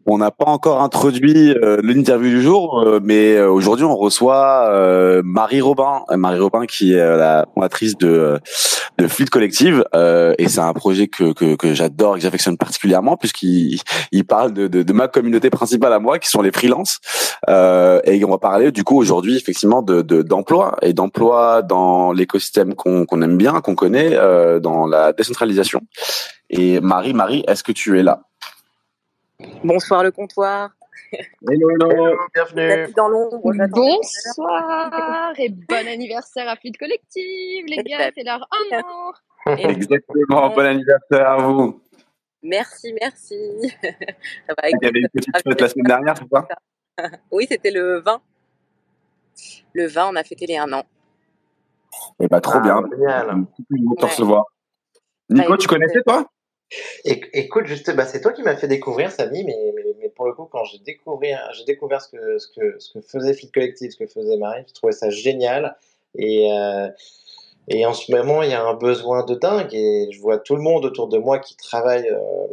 on n'a pas encore introduit euh, l'interview du jour, euh, mais euh, aujourd'hui on reçoit Marie Robin, Marie Robin qui est la fondatrice de de Fleet Collective, euh, et c'est un projet que que, que j'adore et que j'affectionne particulièrement puisqu'il il parle de, de de ma communauté principale à moi qui sont les freelances, euh, et on va parler du coup aujourd'hui effectivement de de- d'emploi et d'emploi dans l'écosystème qu'on qu'on aime bien, qu'on connaît, euh, dans la décentralisation. Et Marie, Marie, est-ce que tu es là? Bonsoir le comptoir. Hello, hello. Bienvenue. Dans l'ombre, Bonsoir et bon anniversaire à Fluide Collective, les gars, c'est leur un an. Exactement. Bon anniversaire à vous. Merci, merci. Ça va, Il y avait une petite fête la semaine dernière, c'est ça? Oui, c'était le 20. Le 20, on a fêté les un an. Eh bah, trop Ah, bien. Génial. Content de te recevoir. Nico, tu connaissais toi? Éc- Écoute, bah, c'est toi qui m'as fait découvrir Samy, mais, pour le coup, quand j'ai découvert, ce que, faisait Fit Collective, ce que faisait Marie, je trouvais ça génial. Et, euh, et en ce moment, il y a un besoin de dingue. Et je vois tout le monde autour de moi qui travaille euh,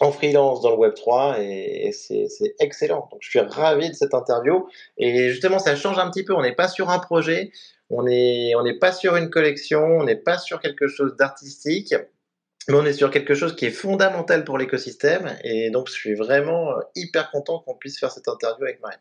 en freelance dans le Web3 et, et c'est excellent. Donc, je suis ravi de cette interview. Et justement, ça change un petit peu. On n'est pas sur un projet, on n'est pas sur une collection, on n'est pas sur quelque chose d'artistique. Mais on est sur quelque chose qui est fondamental pour l'écosystème et donc je suis vraiment euh, hyper content qu'on puisse faire cette interview avec Marie.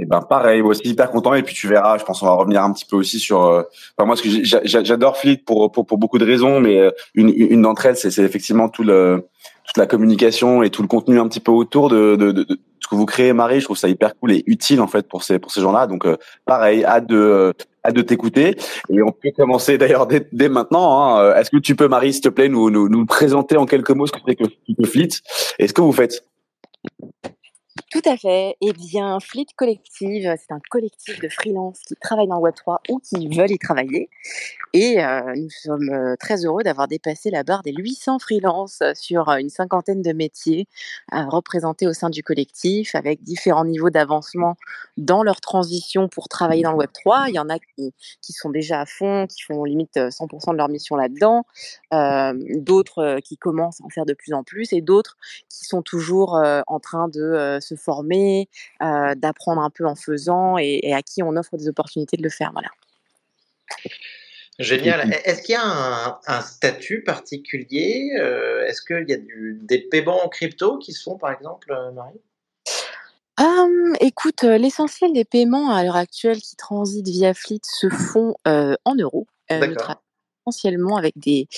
Eh ben pareil, moi aussi hyper content et puis tu verras, je pense qu'on va revenir un petit peu aussi sur. euh, Enfin moi, ce que j'adore Fleet pour, pour beaucoup de raisons, mais euh, une d'entre elles, c'est effectivement tout le toute la communication et tout le contenu un petit peu autour de ce que vous créez, Marie. Je trouve ça hyper cool et utile en fait pour ces pour ces gens-là. Donc pareil, hâte de de t'écouter et on peut commencer d'ailleurs dès, dès maintenant. hein. Euh, Est-ce que tu peux, Marie, s'il te plaît, nous nous nous présenter en quelques mots ce que c'est que, que Fleet? Et ce que vous faites? Tout à fait. Eh bien, Fleet Collective, c'est un collectif de freelance qui travaillent dans le Web3 ou qui veulent y travailler. Et euh, nous sommes euh, très heureux d'avoir dépassé la barre des 800 freelances sur euh, une cinquantaine de métiers euh, représentés au sein du collectif avec différents niveaux d'avancement dans leur transition pour travailler dans le Web3. Il y en a qui, sont déjà à fond, qui font limite euh, 100% de leur mission là-dedans, euh, d'autres euh, qui commencent à en faire de plus en plus et d'autres qui sont toujours euh, en train de euh, se former, euh, d'apprendre un peu en faisant et, et à qui on offre des opportunités de le faire. Voilà. Génial. Est-ce qu'il y a un, un statut particulier Euh, Est-ce qu'il y a du, des paiements en crypto qui se font par exemple, euh, Marie? Écoute, l'essentiel des paiements à l'heure actuelle qui transitent via Fleet se font euh, en euros. Euh, D'accord. Essentiellement avec des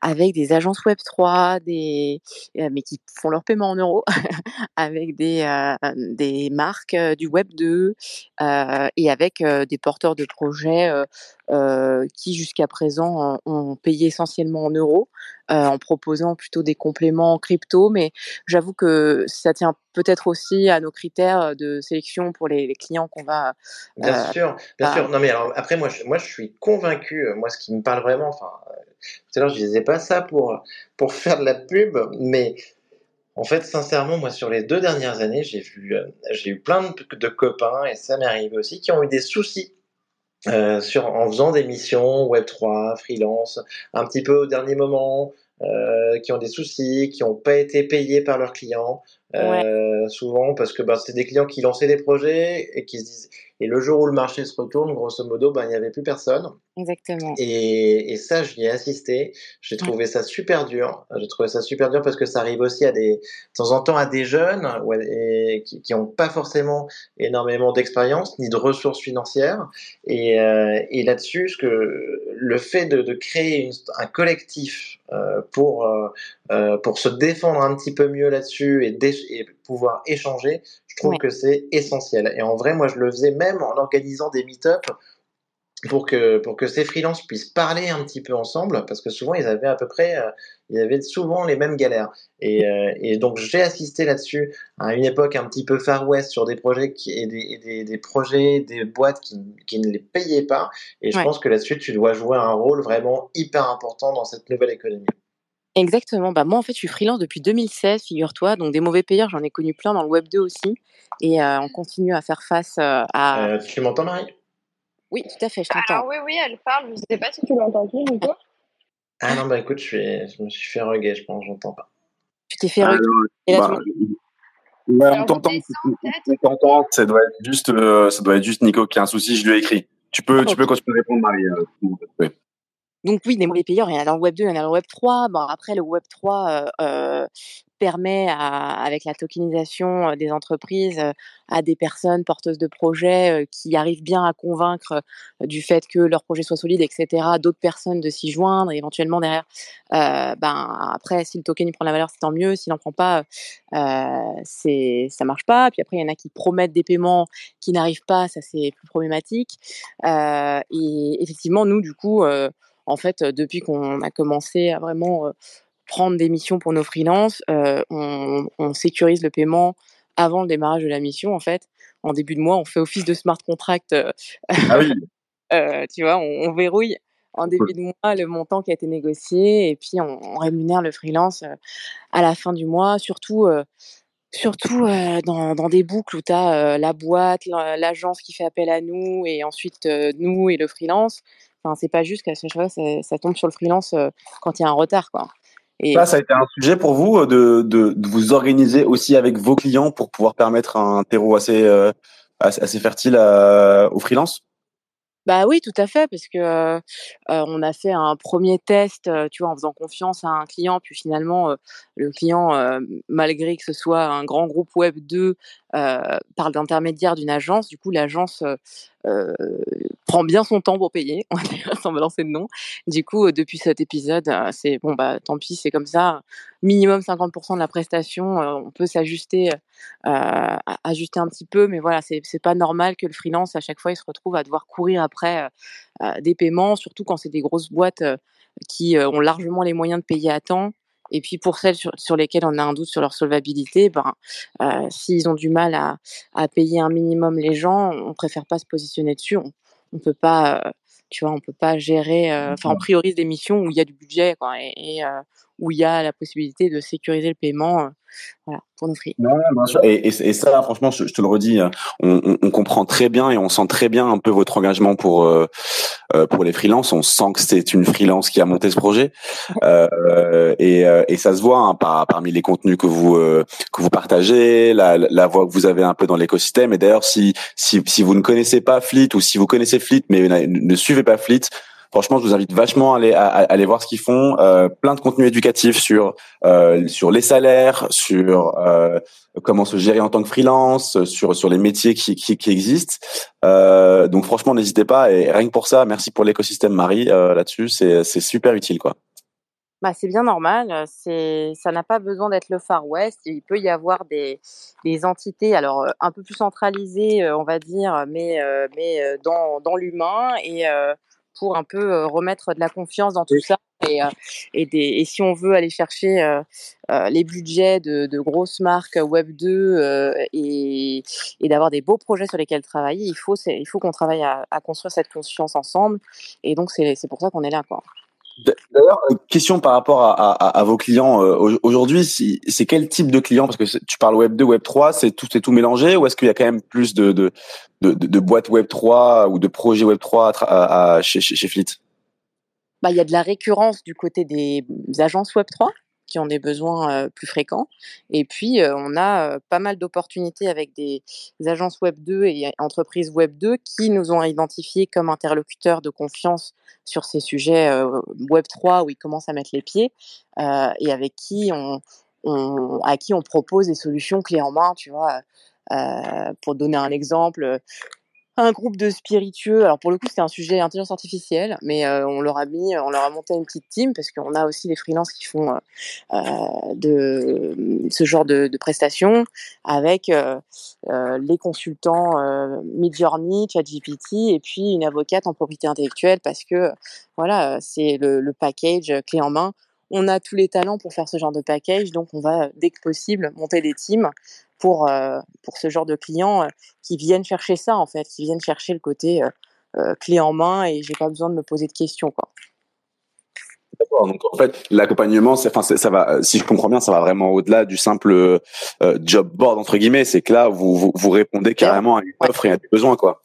avec des agences Web 3, des euh, mais qui font leur paiement en euros, avec des euh, des marques euh, du Web 2 euh, et avec des porteurs de projets euh, euh, qui jusqu'à présent ont, payé essentiellement en euros, euh, en proposant plutôt des compléments en crypto. Mais j'avoue que ça tient peut-être aussi à nos critères de sélection pour les, les clients qu'on va. Bien Euh, sûr, bien bah- sûr. Non mais alors après moi je, moi je suis convaincu. euh, Moi ce qui me parle vraiment, enfin euh, tout à l'heure je disais pas ça pour pour faire de la pub, mais en fait sincèrement moi sur les deux dernières années j'ai vu euh, j'ai eu plein de, de copains et ça m'est arrivé aussi qui ont eu des soucis. Euh, sur, en faisant des missions Web3, freelance, un petit peu au dernier moment, euh, qui ont des soucis, qui n'ont pas été payés par leurs clients, euh, souvent parce que bah, c'est des clients qui lançaient des projets et qui se disent et le jour où le marché se retourne, grosso modo, bah, il n'y avait plus personne. Exactement. Et, et ça, j'y ai assisté. J'ai trouvé ça super dur. J'ai trouvé ça super dur parce que ça arrive aussi à des, de temps en temps à des jeunes ouais, et qui n'ont pas forcément énormément d'expérience ni de ressources financières. Et, euh, et là-dessus, ce que le fait de, de créer une- un collectif euh, pour euh, euh, pour se défendre un petit peu mieux là-dessus et, pouvoir échanger, je trouve que c'est essentiel. Et en vrai, moi, je le faisais même en organisant des meet-up pour que, pour que ces freelances puissent parler un petit peu ensemble, parce que souvent ils avaient à peu près, euh, ils avaient souvent les mêmes galères. Et, euh, et donc j'ai assisté là-dessus à une époque un petit peu Far West sur des projets qui, et, des, et des, des projets, des boîtes qui, qui ne les payaient pas. Et je Ouais. pense que là-dessus tu dois jouer un rôle vraiment hyper important dans cette nouvelle économie. Exactement. Bah, moi, en fait, je suis freelance depuis 2016, figure-toi. Donc, des mauvais payeurs, j'en ai connu plein dans le Web 2 aussi. Et euh, on continue à faire face à. Tu m'entends Marie? Oui, tout à fait, je t'entends. Alors oui, oui, elle parle. Je sais pas si tu l'entends plus, Nico. Ah non, bah écoute, je, suis, je me suis fait reguer, je pense, j'entends pas. Tu t'es fait non, Et là, bah, tu ouais, on t'entend. Ça doit être juste, euh, ça doit être juste Nico qui a un souci. Je lui ai écrit. Tu peux, tu peux continuer à répondre, Marie. euh. Donc oui, des mauvais payeurs, il y en a dans le Web 2, il y en a dans le Web 3. Bon, après, le Web 3 euh, euh, permet, à, avec la tokenisation euh, des entreprises, euh, à des personnes porteuses de projets qui arrivent bien à convaincre du fait que leur projet soit solide, etc., d'autres personnes de s'y joindre, et éventuellement derrière, euh, ben, après, si le token il prend la valeur, c'est tant mieux. S'il n'en prend pas, euh, c'est, ça marche pas. Puis après, il y en a qui promettent des paiements qui n'arrivent pas, ça c'est plus problématique. Euh, et effectivement, nous, du coup, euh, en fait, depuis qu'on a commencé à vraiment prendre des missions pour nos freelances, on, on sécurise le paiement avant le démarrage de la mission. En fait, en début de mois, on fait office de smart contract. Ah oui. euh, tu vois, on, on verrouille en début de mois le montant qui a été négocié et puis on, on rémunère le freelance euh, à la fin du mois, surtout. euh, Surtout dans, dans des boucles où tu as la boîte, la- l'agence qui fait appel à nous et ensuite nous et le freelance. Enfin, c'est pas juste qu'à chaque fois ça, ça tombe sur le freelance euh, quand il y a un retard. Quoi. Et Ça, ça a été un sujet pour vous euh, de, de, de vous organiser aussi avec vos clients pour pouvoir permettre un terreau assez, euh, assez, fertile à, aux freelances Bah oui, tout à fait, parce que euh, on a fait un premier test, euh, tu vois, en faisant confiance à un client, puis finalement, euh, le client, malgré que ce soit un grand groupe web 2, euh, par l'intermédiaire d'une agence, du coup, l'agence euh, euh, prend bien son temps pour payer, on va dire, sans balancer de nom. Du coup, euh, depuis cet épisode, euh, c'est bon, bah tant pis, c'est comme ça. Minimum 50% de la prestation, euh, on peut s'ajuster, euh, ajuster un petit peu, mais voilà, c'est pas normal que le freelance, à chaque fois, il se retrouve à devoir courir après euh, euh, des paiements, surtout quand c'est des grosses boîtes euh, qui euh, ont largement les moyens de payer à temps. Et puis pour celles sur, sur lesquelles on a un doute sur leur solvabilité, ben, euh, s'ils ont du mal à, à payer un minimum les gens, on préfère pas se positionner dessus. On, on peut pas, euh, tu vois, on peut pas gérer. euh, Enfin, on priorise des missions où il y a du budget, quoi, et, et, où il y a la possibilité de sécuriser le paiement, voilà, pour nos bien sûr. Et, et, et ça, franchement, je, je te le redis, on, on, on comprend très bien et on sent très bien un peu votre engagement pour euh, euh, pour les freelances. On sent que c'est une freelance qui a monté ce projet euh, et, euh, et ça se voit hein, par, parmi les contenus que vous euh, que vous partagez, la, la voix que vous avez un peu dans l'écosystème. Et d'ailleurs, si si si vous ne connaissez pas Fleet ou si vous connaissez Fleet mais ne, ne suivez pas Fleet, Franchement, je vous invite vachement à aller, à, aller voir ce qu'ils font. Euh, plein de contenus éducatifs sur euh, sur les salaires, sur euh, comment se gérer en tant que freelance, sur sur les métiers qui qui, existent. Donc franchement, n'hésitez pas. Et rien que pour ça, merci pour l'écosystème Marie là-dessus. C'est c'est super utile quoi. Bah, c'est bien normal. C'est, ça n'a pas besoin d'être le Far West. Il peut y avoir des, des entités, alors un peu plus centralisées, on va dire, mais, mais dans, dans l'humain et pour un peu remettre de la confiance dans tout ça. Et, et, des, et si on veut aller chercher les budgets de, de grosses marques Web 2 euh, et, et d'avoir des beaux projets sur lesquels travailler, il faut, il faut qu'on travaille à, à construire cette confiance ensemble. Et donc, c'est, c'est pour ça qu'on est là. Quoi. D'ailleurs, question par rapport à, vos clients euh, aujourd'hui, c'est quel type de clients? Parce que tu parles Web 2, Web 3, c'est tout, c'est tout mélangé, ou est-ce qu'il y a quand même plus de de, de, de boîtes Web 3 ou de projets Web 3 à, chez, chez, chez Fleet? Bah, il y a de la récurrence du côté des agences Web 3 qui ont des besoins plus fréquents. Et puis, on a pas mal d'opportunités avec des, agences Web 2 et entreprises Web 2 qui nous ont identifiés comme interlocuteurs de confiance sur ces sujets Web 3 où ils commencent à mettre les pieds et avec qui on, à qui on propose des solutions clés en main, tu vois. Pour donner un exemple, un groupe de spiritueux. Alors pour le coup, c'était un sujet intelligence artificielle, mais euh, on leur a mis, on leur a monté une petite team parce qu'on a aussi des freelances qui font euh, de ce genre de, prestations avec euh, les consultants euh, Midjourney, ChatGPT et puis une avocate en propriété intellectuelle parce que voilà, c'est le package clé en main. On a tous les talents pour faire ce genre de package, donc on va dès que possible monter des teams pour, euh, pour ce genre de clients euh, qui viennent chercher ça, en fait, qui viennent chercher le côté euh, clé en main et j'ai pas besoin de me poser de questions. Quoi. D'accord. Donc en fait, l'accompagnement, c'est, enfin, ça va. Si je comprends bien, ça va vraiment au-delà du simple euh, job board entre guillemets. C'est que là, vous, vous, vous répondez carrément à une offre et à des besoins, quoi.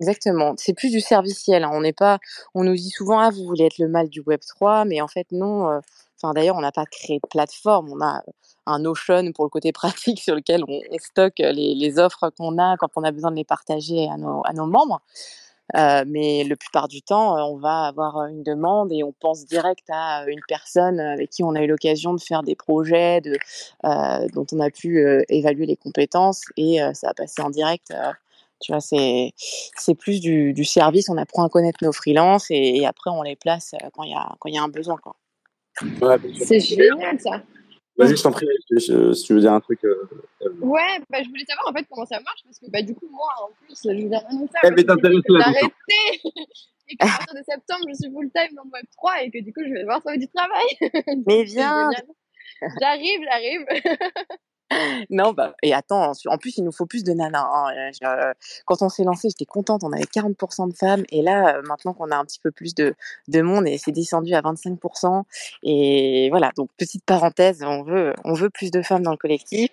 Exactement. C'est plus du serviciel. Hein. On n'est pas. On nous dit souvent ah vous voulez être le mal du Web 3, mais en fait non. Euh... Enfin d'ailleurs on n'a pas créé de plateforme. On a un Notion pour le côté pratique sur lequel on, stocke les, les offres qu'on a quand on a besoin de les partager à nos, membres. Euh, mais la plupart du temps, euh, on va avoir une demande et on pense direct à une personne avec qui on a eu l'occasion de faire des projets, euh, dont on a pu euh, évaluer les compétences et euh, ça va passer en direct. euh, tu vois, c'est c'est plus du, service. On apprend à connaître nos freelances et, après on les place euh, quand il y y a un besoin. Ouais. C'est génial ça. Vas-y, je t'en prie, je- je- si tu veux dire un truc. euh, euh, Ouais, bah, je voulais savoir en fait comment ça marche parce que bah, du coup, moi en plus, je viens d'annoncer Elle moi, est intéressée et qu'à partir de septembre, je suis full time dans le Web 3 et que du coup, je vais devoir trouver du travail. Mais viens. J'arrive, j'arrive. Non, bah, et attends, en plus, il nous faut plus de nanas. hein. Euh, je- euh, quand on s'est lancé, j'étais contente, on avait 40% de femmes. Et là, euh, maintenant qu'on a un petit peu plus de, de monde, et c'est descendu à 25%. Et voilà, donc petite parenthèse, on veut, on veut plus de femmes dans le collectif.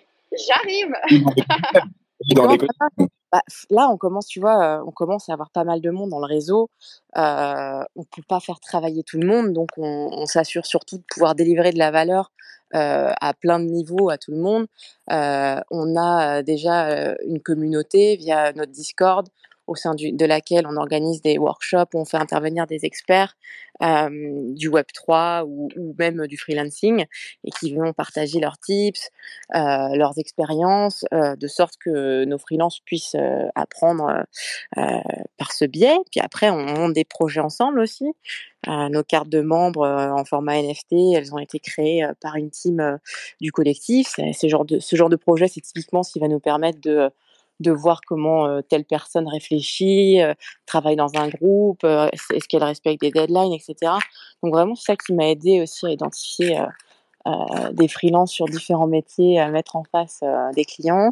J'arrive. Dans les Bah, Là, on commence, tu vois, euh, on commence à avoir pas mal de monde dans le réseau. Euh, on peut pas faire travailler tout le monde, donc on, on s'assure surtout de pouvoir délivrer de la valeur euh, à plein de niveaux à tout le monde. Euh, on a euh, déjà une communauté via notre Discord au sein de laquelle on organise des workshops où on fait intervenir des experts euh, du Web3 ou, ou même du freelancing et qui vont partager leurs tips, euh, leurs expériences, euh, de sorte que nos freelances puissent apprendre par ce biais. Puis après, on monte des projets ensemble aussi. Nos cartes de membres en format NFT, elles ont été créées par une team du collectif. Ce genre de, ce genre de projet, c'est typiquement ce qui va nous permettre de de voir comment telle personne réfléchit, travaille dans un groupe, est-ce qu'elle respecte des deadlines, etc. Donc vraiment, c'est ça qui m'a aidé aussi à identifier des freelances sur différents métiers, à mettre en face des clients.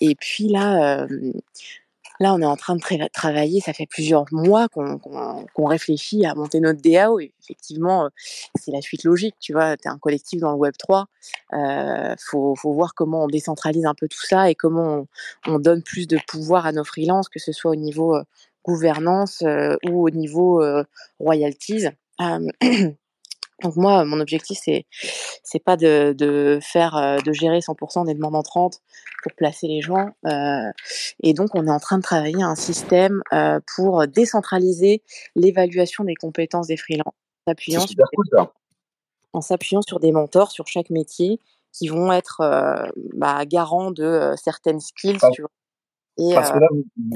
Et puis là, là, on est en train de tra- travailler, ça fait plusieurs mois qu'on réfléchit à monter notre DAO. Et effectivement, euh, c'est la suite logique, tu vois, tu es un collectif dans le Web3, euh, faut, faut voir comment on décentralise un peu tout ça et comment on, on donne plus de pouvoir à nos freelances, que ce soit au niveau euh, gouvernance euh, ou au niveau euh, royalties. Euh, donc moi, mon objectif, c'est c'est pas de, de faire, euh, de gérer 100% des demandes entrantes pour placer les gens. euh, et donc, on est en train de travailler un système euh, pour décentraliser l'évaluation des compétences des freelances, en s'appuyant sur, super cool ça. en s'appuyant sur des mentors sur chaque métier qui vont être euh, bah, garants de euh, certaines skills, Parce tu vois. Et, parce que euh, là,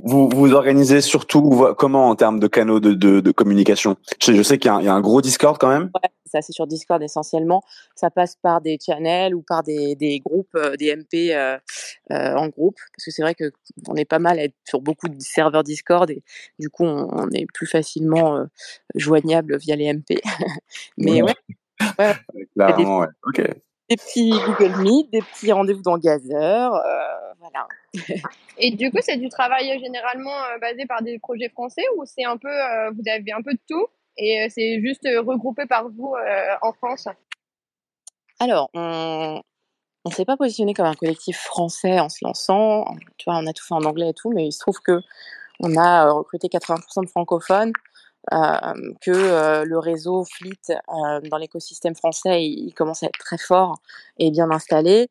vous vous organisez surtout comment en termes de canaux de, de, de communication? Je sais, je sais qu'il y, a un- il y a un gros Discord quand même. Ouais, ça c'est sur Discord essentiellement. Ça passe par des channels ou par des, des groupes, euh, des MP euh, euh, en groupe, parce que c'est vrai que on est pas mal à être sur beaucoup de serveurs Discord et du coup on, on est plus facilement euh, joignable via les MP. Mais ouais, ouais, Clairement, ouais. Ok. Des petits Google Meet, des petits rendez-vous dans Gazer, euh, voilà. Et du coup, c'est du travail euh, généralement euh, basé par des projets français ou c'est un peu, euh, vous avez un peu de tout et c'est juste regroupé par vous euh, en France? Alors, on on s'est pas positionné comme un collectif français en se lançant. Tu vois, on a tout fait en anglais et tout, mais il se trouve que on a recruté 80% de francophones, que le réseau Fleet dans l'écosystème français, il, commence à être très fort et bien installé.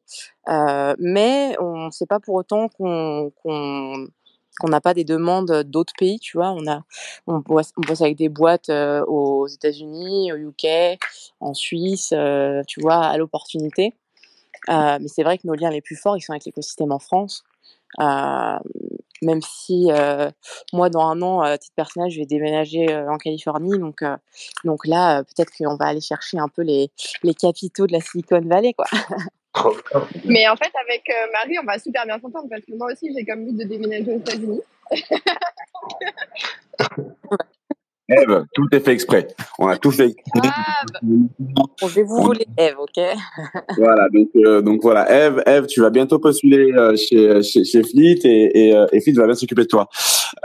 Mais on ne sait pas pour autant qu'on n'a pas des demandes d'autres pays, tu vois. On a, bosse, avec des boîtes aux États-Unis, au UK, en Suisse, tu vois, à l'opportunité. Mais c'est vrai que nos liens les plus forts, ils sont avec l'écosystème en France. Même si euh, moi, dans un an, à titre personnel, je vais déménager euh, en Californie. Donc, euh, donc là, euh, peut-être qu'on va aller chercher un peu les, les capitaux de la Silicon Valley, quoi. Mais en fait, avec euh, Marie, on va super bien s'entendre parce que moi aussi, j'ai comme but de déménager aux États-Unis. Eve, tout est fait exprès. On a tout fait exprès. Ah, vais vous On- voler Eve, ok? Voilà, donc, euh, donc voilà, Eve, Eve, tu vas bientôt postuler euh, chez, chez, chez Fleet et, et, euh, et Fleet va bien s'occuper de toi.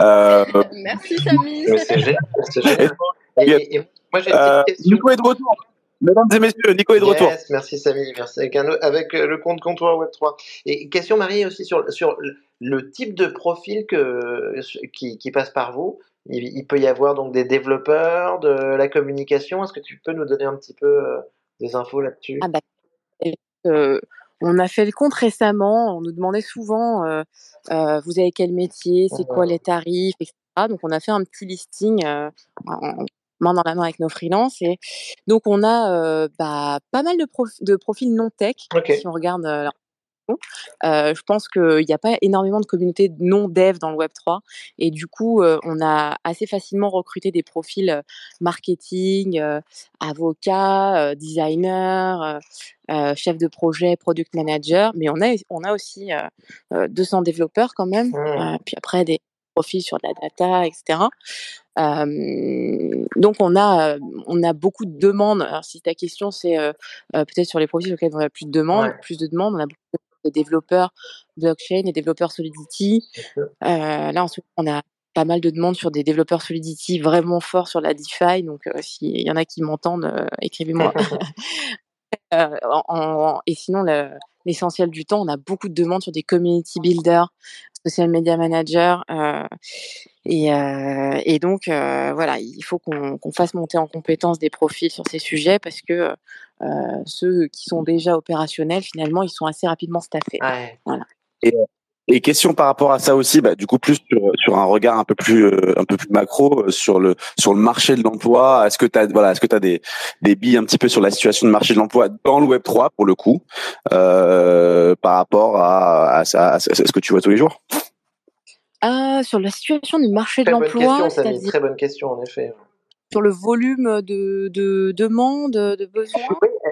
Euh, merci Samy. C'est génial. c'est génial. Et- Et, et moi, j'ai une euh, petite question. Nico est de retour. Mesdames et messieurs, Nico est de retour. Merci Samy, merci. Avec, un- avec, le compte comptoir Web3. Et question Marie aussi sur, sur le- le type de profil que, qui, qui passe par vous. Il, il peut y avoir donc des développeurs, de la communication. Est-ce que tu peux nous donner un petit peu euh, des infos là-dessus? Ah bah, euh, on a fait le compte récemment. On nous demandait souvent, euh, euh, vous avez quel métier, c'est quoi les tarifs, etc. Donc, on a fait un petit listing en, main dans la main avec nos freelances. Et donc, on a euh, bah, pas mal de, prof- de profils non tech. Ok. Si on regarde euh, euh, je pense qu'il n'y a pas énormément de communautés non dev dans le Web 3 et du coup euh, on a assez facilement recruté des profils marketing, euh, euh, euh, chefs de projet, product manager, mais on a on a aussi euh, euh, 200 développeurs quand même, Mmh. puis après des profils sur de la data, etc. Euh, donc on a on a beaucoup de demandes. Alors si ta question c'est euh, euh, peut-être sur les profils sur lesquels on a plus de demandes, Ouais. plus de demandes, on a beaucoup de développeurs blockchain et développeurs Solidity. Euh, là en ce moment, on a pas mal de demandes sur des développeurs Solidity vraiment forts sur la DeFi. Donc euh, s'il y en a qui m'entendent, euh, écrivez-moi. Euh, en- en- et sinon, le- l'essentiel du temps, on a beaucoup de demandes sur des community builders, social media managers. euh, et, euh, et donc, euh, voilà, il faut qu'on fasse monter en compétence des profils sur ces sujets parce que euh, ceux qui sont déjà opérationnels, finalement, ils sont assez rapidement staffés. Ouais. Et question par rapport à ça aussi, bah, du coup plus sur, sur un regard un peu plus euh, un peu plus macro euh, sur le sur le marché de l'emploi. Est-ce que tu as voilà, est-ce que tu as des des billes un petit peu sur la situation de marché de l'emploi dans le Web 3 pour le coup euh, par rapport à, à, ça- à ce que tu vois tous les jours? Ah, sur la situation du marché de Très bonne l'emploi, Samy. c'est-à-dire Très bonne question, en effet. sur le volume de, de demandes, de besoins?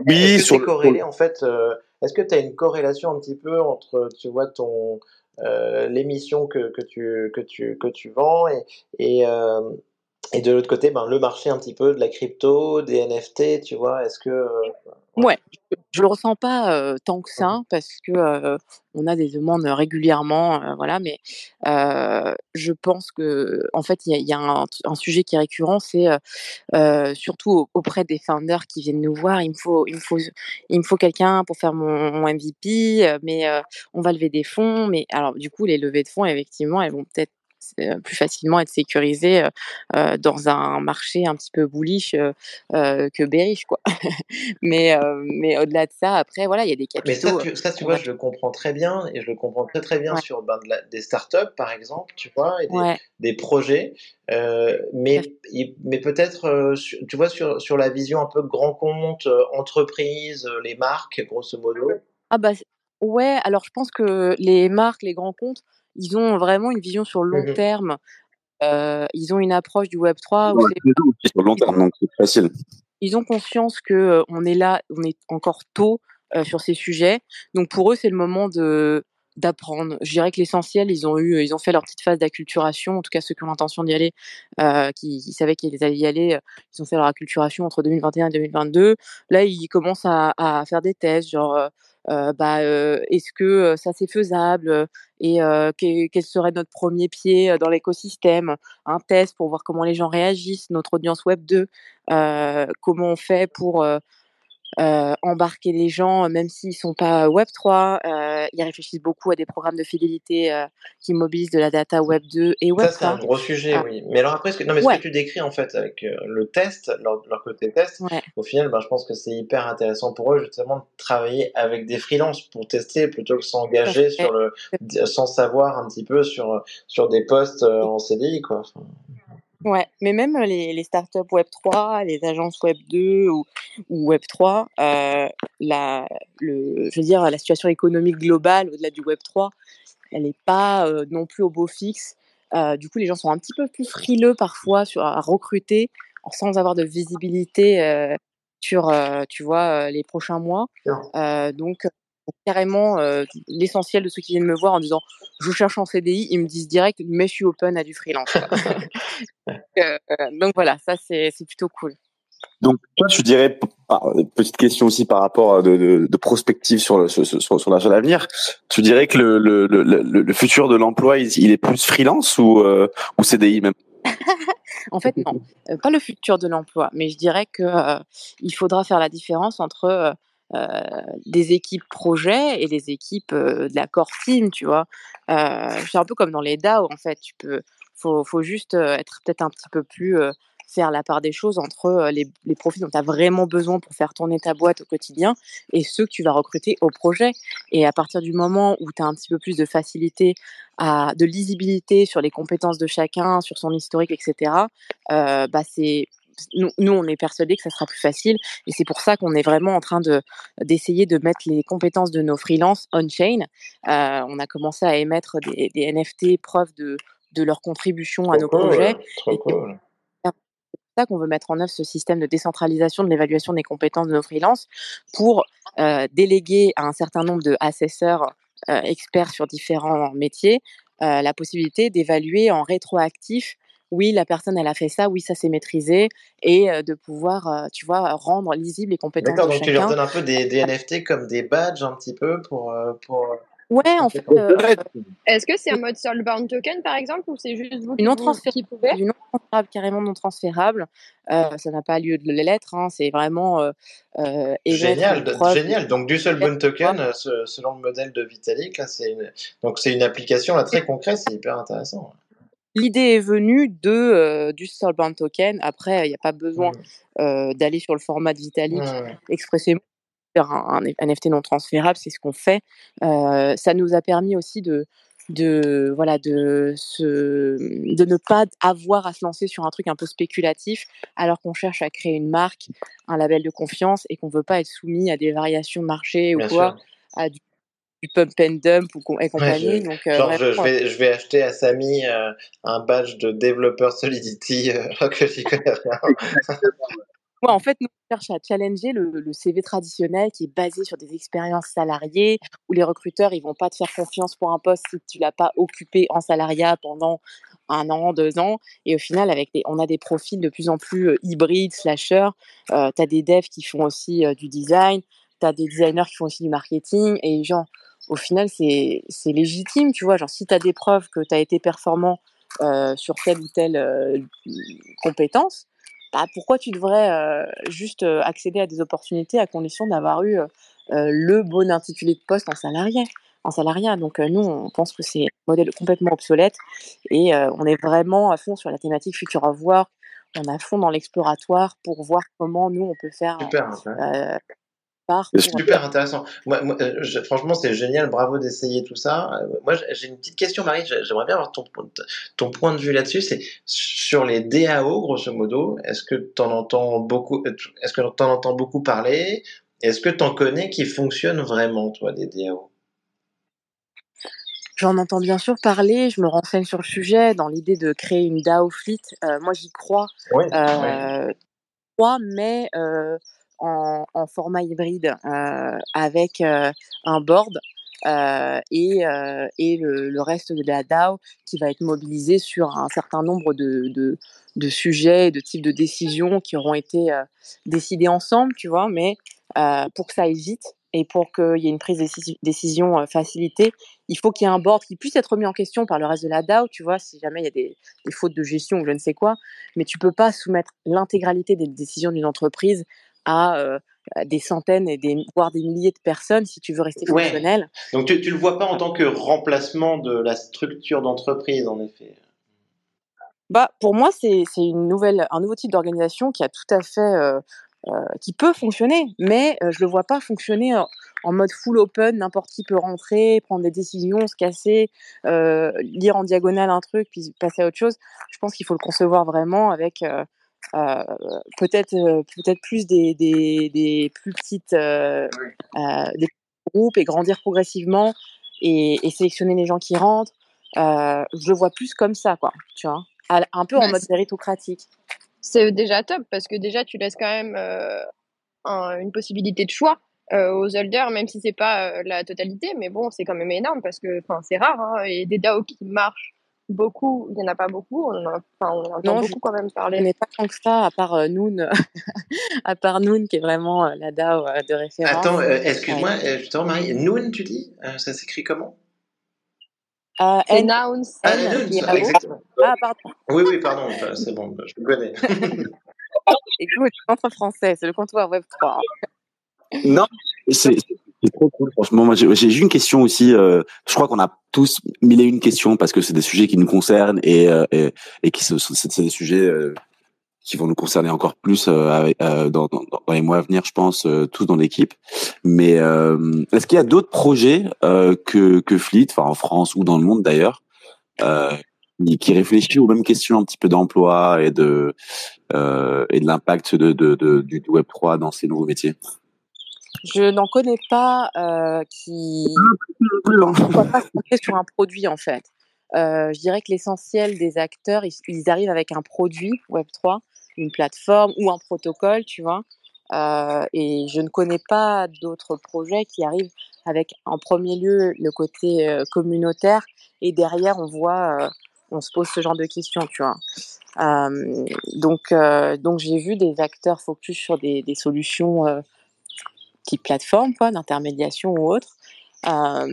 Oui, sur c'est le- corrélé en fait euh, Est-ce que tu as une corrélation un petit peu entre, tu vois, ton euh, l'émission que, que tu que tu que tu vends et et, euh, et de l'autre côté, ben le marché un petit peu de la crypto, des NFT, tu vois Est-ce que euh, Ouais, je, je le ressens pas euh, tant que ça parce que euh, on a des demandes régulièrement, euh, voilà. Mais je pense que en fait il y a, il y a un, un sujet qui est récurrent, c'est surtout au- auprès des founders qui viennent nous voir. Il me faut, il me faut, il me faut quelqu'un pour faire mon, mon MVP, mais on va lever des fonds. Mais alors du coup les levées de fonds effectivement elles vont peut-être plus facilement être sécurisées euh, euh, dans un marché un petit peu bullish euh, euh, que bearish quoi. mais euh, mais au-delà de ça, après voilà, il y a des Mais ça, capitaux. tu, ça, tu vois, je le comprends très bien et je le comprends très très bien Ouais. sur ben, de la- des startups, par exemple, tu vois, et des, Ouais, des projets. euh, mais mais peut-être, euh, tu vois, sur, sur la vision un peu grand compte, euh, entreprise, euh, les marques, grosso modo. ah bah ouais. Alors je pense que les marques, les grands comptes, ils ont vraiment une vision sur le long Mhm. terme. Euh, ils ont une approche du Web 3 où Dans la c'est saison aussi, sur long terme, donc c'est facile. ils ont conscience que euh, on est là, on est encore tôt euh, sur ces sujets. Donc pour eux, c'est le moment de d'apprendre. Je dirais que l'essentiel, ils ont eu, ils ont fait leur petite phase d'acculturation. En tout cas, ceux qui ont l'intention d'y aller, euh, qui, qui savaient qu'ils allaient y aller, ils ont fait leur acculturation entre 2021 et 2022. Là, ils commencent à, à faire des tests, genre, euh, bah, euh, est-ce que ça c'est faisable et euh, que- quel serait notre premier pied dans l'écosystème? Un test pour voir comment les gens réagissent, notre audience web 2, euh, comment on fait pour euh, embarquer les gens, euh, même s'ils sont pas Web 3. Euh, ils réfléchissent beaucoup à des programmes de fidélité euh, qui mobilisent de la data Web 2 et Web Ça, c'est un 3. gros sujet, Ah. oui. Mais alors après, ce que, non, mais ce Ouais. que tu décris en fait avec le test, leur, leur côté test, Ouais. au final, ben, je pense que c'est hyper intéressant pour eux justement de travailler avec des freelances pour tester plutôt que s'engager sur le, sans savoir un petit peu sur, sur des postes en CDI, quoi. Enfin, Ouais, mais même les, les startups Web 3, les agences Web 2 ou, ou Web 3, euh, la, le, je veux dire, la situation économique globale au-delà du Web 3, elle n'est pas euh, non plus au beau fixe. Euh, du coup, les gens sont un petit peu plus frileux parfois sur, à recruter sans avoir de visibilité sur, tu vois, les prochains mois. Donc, carrément, euh, l'essentiel de ceux qui viennent me voir en disant je cherche en CDI, ils me disent direct mais je suis open à du freelance. donc, euh, donc voilà, ça c'est c'est plutôt cool. Donc, toi, je dirais, petite question aussi par rapport à de, de, de prospective sur le, sur, sur, sur la- sur l'avenir. Tu dirais que le, le, le, futur de l'emploi, il, il est plus freelance ou, euh, ou CDI même? En fait, non, euh, pas le futur de l'emploi, mais je dirais que euh, il faudra faire la différence entre euh, euh, des équipes projets et des équipes euh, de la core team, tu vois? Euh, c'est un peu comme dans les DAO, en fait. Tu peux, faut, juste euh, être peut-être un petit peu plus euh, faire la part des choses entre euh, les, les profils dont tu as vraiment besoin pour faire tourner ta boîte au quotidien et ceux que tu vas recruter au projet. Et à partir du moment où tu as un petit peu plus de facilité, à, de lisibilité sur les compétences de chacun, sur son historique, etc., euh, bah c'est nous, nous, on est persuadés que ça sera plus facile et c'est pour ça qu'on est vraiment en train de d'essayer de mettre les compétences de nos freelances on-chain. Euh, on a commencé à émettre des, des NFT preuves de, de leur contribution à nos cool, projets. c'est pour ça qu'on veut mettre en œuvre ce système de décentralisation de l'évaluation des compétences de nos freelances pour euh, déléguer à un certain nombre de assesseurs euh, experts sur différents métiers la possibilité d'évaluer en rétroactif oui, la personne, elle a fait ça, oui, ça s'est maîtrisé, et euh, de pouvoir, euh, tu vois, rendre lisibles les compétences D'accord, donc tu leur donnes un peu des, des NFT comme des badges un petit peu pour. pour... Ouais, en fait, euh, Est-ce que c'est un mode soulbound token par exemple ou c'est juste vous du qui, non transférable, qui pouvez? du non transférable, carrément non transférable. Euh, ça n'a pas lieu de l'être, hein, c'est vraiment euh, euh, Génial, preuve. génial. Donc du seul Boon Token, ce- selon le modèle de Vitalik, là, c'est une... donc c'est une application là très concrète, c'est hyper intéressant. L'idée est venue de euh, du Soulbound Token. Après, il n'y a pas besoin euh, d'aller sur le format de Vitalik expressément faire un, un NFT non transférable, c'est ce qu'on fait. Euh, ça nous a permis aussi de de voilà de se de ne pas avoir à se lancer sur un truc un peu spéculatif alors qu'on cherche à créer une marque, un label de confiance et qu'on veut pas être soumis à des variations de marché ou quoi, sûr. à du, du pump and dump ou et Ouais, compagnie. je- Donc euh, genre, je, vais, je vais acheter à Samy euh, un badge de développeur Solidity euh, alors que j'y connais rien. Ouais, en fait, nous, on cherche à challenger le, le CV traditionnel qui est basé sur des expériences salariées, où les recruteurs, ils vont pas te faire confiance pour un poste si tu l'as pas occupé en salariat pendant un an, deux ans. Et au final, avec des, on a des profils de plus en plus euh, hybrides, slashers. Euh, tu as des devs qui font aussi euh, du design, tu as des designers qui font aussi du marketing. Et genre, au final, c'est légitime, tu vois. Genre, si tu as des preuves que tu as été performant euh, sur telle ou telle euh, compétence, bah, pourquoi tu devrais euh, juste accéder à des opportunités à condition d'avoir eu le bon intitulé de poste en salarié en salariat? Donc nous, on pense que c'est un modèle complètement obsolète et on est vraiment à fond sur la thématique Future of Work. On est à fond dans l'exploratoire pour voir comment nous, on peut faire Super, part C'est pour... Super intéressant. Moi, moi, euh, je- franchement, c'est génial. Bravo d'essayer tout ça. Euh, Moi, j'ai une petite question, Marie. J'ai- J'aimerais bien avoir ton, ton point de vue là-dessus. C'est sur les DAO, grosso modo. Est-ce que tu en entends beaucoup Est-ce que tu en entends beaucoup parler? Est-ce que tu en connais qui fonctionnent vraiment, toi, des DAO J'en entends bien sûr parler, je me renseigne sur le sujet dans l'idée de créer une DAO fleet. Euh, moi, j'y crois. Oui. Euh, crois, mais euh, en, format hybride euh, avec euh, un board euh, et, et le, reste de la DAO qui va être mobilisé sur un certain nombre de, de, de sujets, de types de décisions qui auront été euh, décidés ensemble, tu vois, mais pour que ça aille vite et pour qu'il y ait une prise de décision- facilitée, il faut qu'il y ait un board qui puisse être mis en question par le reste de la DAO, tu vois, si jamais il y a des, des fautes de gestion ou je ne sais quoi, mais tu peux pas soumettre l'intégralité des décisions d'une entreprise à euh, à des centaines et des, voire des milliers de personnes si tu veux rester Ouais. fonctionnel. Donc, tu, tu le vois pas en tant que remplacement de la structure d'entreprise, en effet. Bah, pour moi, c'est c'est une nouvelle, un nouveau type d'organisation qui a tout à fait, euh, euh, qui peut fonctionner, mais je le vois pas fonctionner en, en mode full open, n'importe qui peut rentrer, prendre des décisions, se casser, lire en diagonale un truc, puis passer à autre chose. Je pense qu'il faut le concevoir vraiment avec euh, peut-être euh, peut-être plus des, des, des plus petites euh, des petits groupes et grandir progressivement et, et sélectionner les gens qui rentrent. Je le vois plus comme ça, quoi. Tu vois, un peu en mode méritocratique. C'est déjà top parce que déjà tu laisses quand même un- une possibilité de choix euh, aux holders, même si c'est pas euh, la totalité, mais bon, c'est quand même énorme parce que enfin c'est rare hein, et des DAO qui marchent beaucoup, il y en a pas beaucoup, on en, a- enfin, on entend Non, je beaucoup quand même je parler. connais pas tant que ça, à part euh, Noon, à part Noon qui est vraiment euh, la DAO euh, de référence. Attends, euh, excuse-moi, euh, justement, Marie. Noon, tu dis Euh, Ça s'écrit comment? Euh, C'est N, Nouns. Ah, exactement. Ah, pardon. Oui, oui, pardon. C'est bon, je le connais. Écoute, entre français, c'est le comptoir Web 3. Non, c'est c'est trop cool. Franchement, moi, j'ai une question aussi. euh, je crois qu'on a tous mille et une questions parce que c'est des sujets qui nous concernent et, euh, et, qui sont, c'est des sujets euh, qui vont nous concerner encore plus euh, euh, dans, dans, dans les mois à venir, je pense, euh, tous dans l'équipe. Mais est-ce qu'il y a d'autres projets que, que Fleet, enfin en France ou dans le monde d'ailleurs, qui- réfléchit aux mêmes questions un petit peu d'emploi et de et de l'impact de, de, du Web 3 dans ces nouveaux métiers? Je n'en connais pas euh, qui ne soient pas sur un produit en fait. Euh, je dirais que l'essentiel des acteurs, ils, ils arrivent avec un produit Web3, une plateforme ou un protocole, tu vois. Euh, et je ne connais pas d'autres projets qui arrivent avec en premier lieu le côté euh, communautaire et derrière on voit, euh, on se pose ce genre de questions, tu vois. Euh, donc, euh, donc j'ai vu des acteurs focus sur des, des solutions euh, type plateforme, quoi, d'intermédiation ou autre. Euh,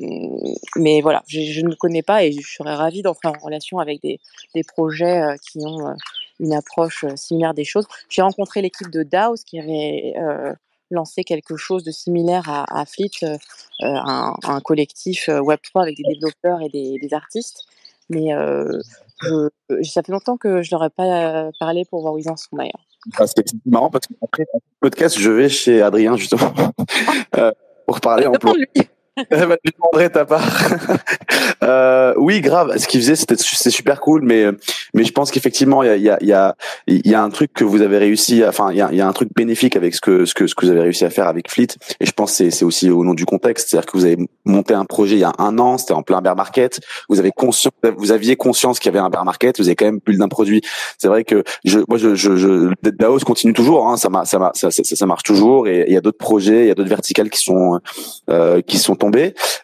mais voilà, je, je ne connais pas et je serais ravie d'entrer en relation avec des, des projets euh, qui ont euh, une approche similaire des choses. J'ai rencontré l'équipe de Daos qui avait lancé quelque chose de similaire à, à Fleet, un, collectif euh, Web3 avec des développeurs et des, des artistes. Mais euh, ça fait longtemps que je leur ai pas euh, parlé pour voir où ils en sont d'ailleurs. Ah, C'est marrant parce qu'après le podcast, je vais chez Adrien justement euh, pour parler emploi. Demande-lui. Eh lui demanderai ta part. euh, oui, grave. Ce qu'il faisait, c'était c'est super cool, mais mais je pense qu'effectivement, il y a il y a y y a un truc que vous avez réussi. Enfin, il y a il y a un truc bénéfique avec ce que ce que ce que vous avez réussi à faire avec Fleet. Et je pense c'est c'est aussi au nom du contexte, c'est-à-dire que vous avez monté un projet il y a un an, c'était en plein bear market. Vous avez conscience, vous aviez conscience qu'il y avait un bear market. Vous avez quand même build d'un produit. C'est vrai que je moi je je, je Daos continue toujours. Hein, ça ça, ça, ça marche toujours. Et il y a d'autres projets, il y a d'autres verticales qui sont euh, qui sont tombés.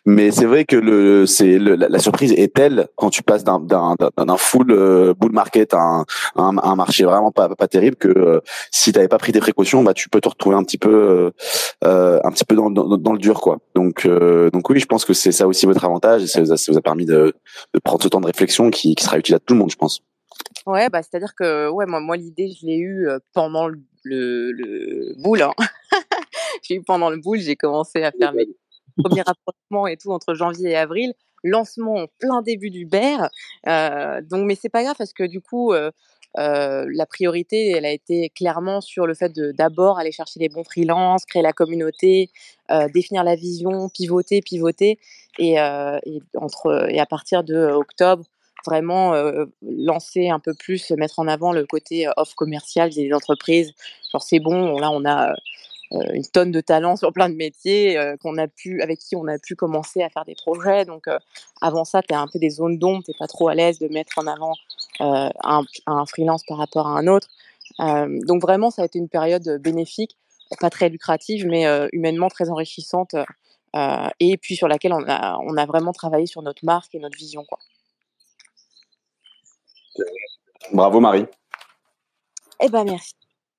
Mais c'est vrai que le, c'est la, la surprise est telle quand tu passes d'un d'un full euh, bull market à un, un, un marché vraiment pas pas terrible que euh, si t'avais pas pris tes précautions, bah tu peux te retrouver un petit peu euh, euh, un petit peu dans, dans, dans le dur quoi. Donc donc oui, je pense que c'est ça aussi votre avantage et ça vous a, ça vous a permis de, de prendre ce temps de réflexion qui, qui sera utile à tout le monde, je pense. Ouais, bah, c'est-à-dire que ouais, moi, moi l'idée, je l'ai eue pendant le, le, le boule. Hein. j'ai eu pendant le boule, j'ai commencé à faire mes premiers rapprochements et tout entre janvier et avril. Lancement en plein début du BER. Euh, donc, mais c'est pas grave parce que du coup, euh, euh, la priorité, elle a été clairement sur le fait de d'abord aller chercher les bons freelances, créer la communauté, euh, définir la vision, pivoter, pivoter, et, et entre et à partir de octobre vraiment lancer un peu plus, mettre en avant le côté euh, off commercial des entreprises. Genre c'est bon, là on a une tonne de talents sur plein de métiers euh, qu'on a pu, avec qui on a pu commencer à faire des projets. Donc euh, avant ça, tu as un peu des zones d'ombre, tu pas trop à l'aise de mettre en avant euh, un, un freelance par rapport à un autre. Euh, donc vraiment, ça a été une période bénéfique, pas très lucrative, mais euh, humainement très enrichissante. euh, et puis sur laquelle on a, on a vraiment travaillé sur notre marque et notre vision. Quoi. Bravo Marie. Eh ben merci.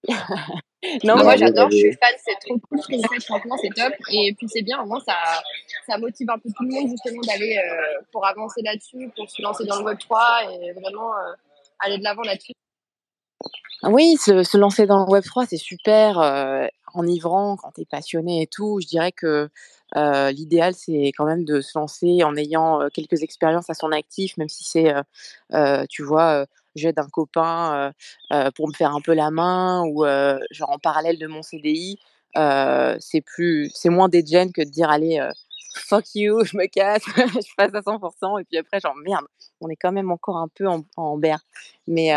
Non, moi j'adore, je suis fan, c'est trop cool ce franchement c'est top. Et puis c'est bien, au moins ça, ça motive un peu tout le monde justement d'aller euh, pour avancer là-dessus, pour se lancer dans le Web 3 et vraiment euh, aller de l'avant là-dessus. Oui, se, se lancer dans le Web3, c'est super euh, enivrant quand tu es passionné et tout. Je dirais que euh, l'idéal, c'est quand même de se lancer en ayant euh, quelques expériences à son actif, même si c'est, euh, tu vois, j'aide un copain euh, euh, pour me faire un peu la main ou euh, genre en parallèle de mon CDI. c'est plus, c'est moins dégen que de dire allez, fuck you, je me casse, je passe à 100%, et puis après, genre merde, on est quand même encore un peu en, en berre. Mais,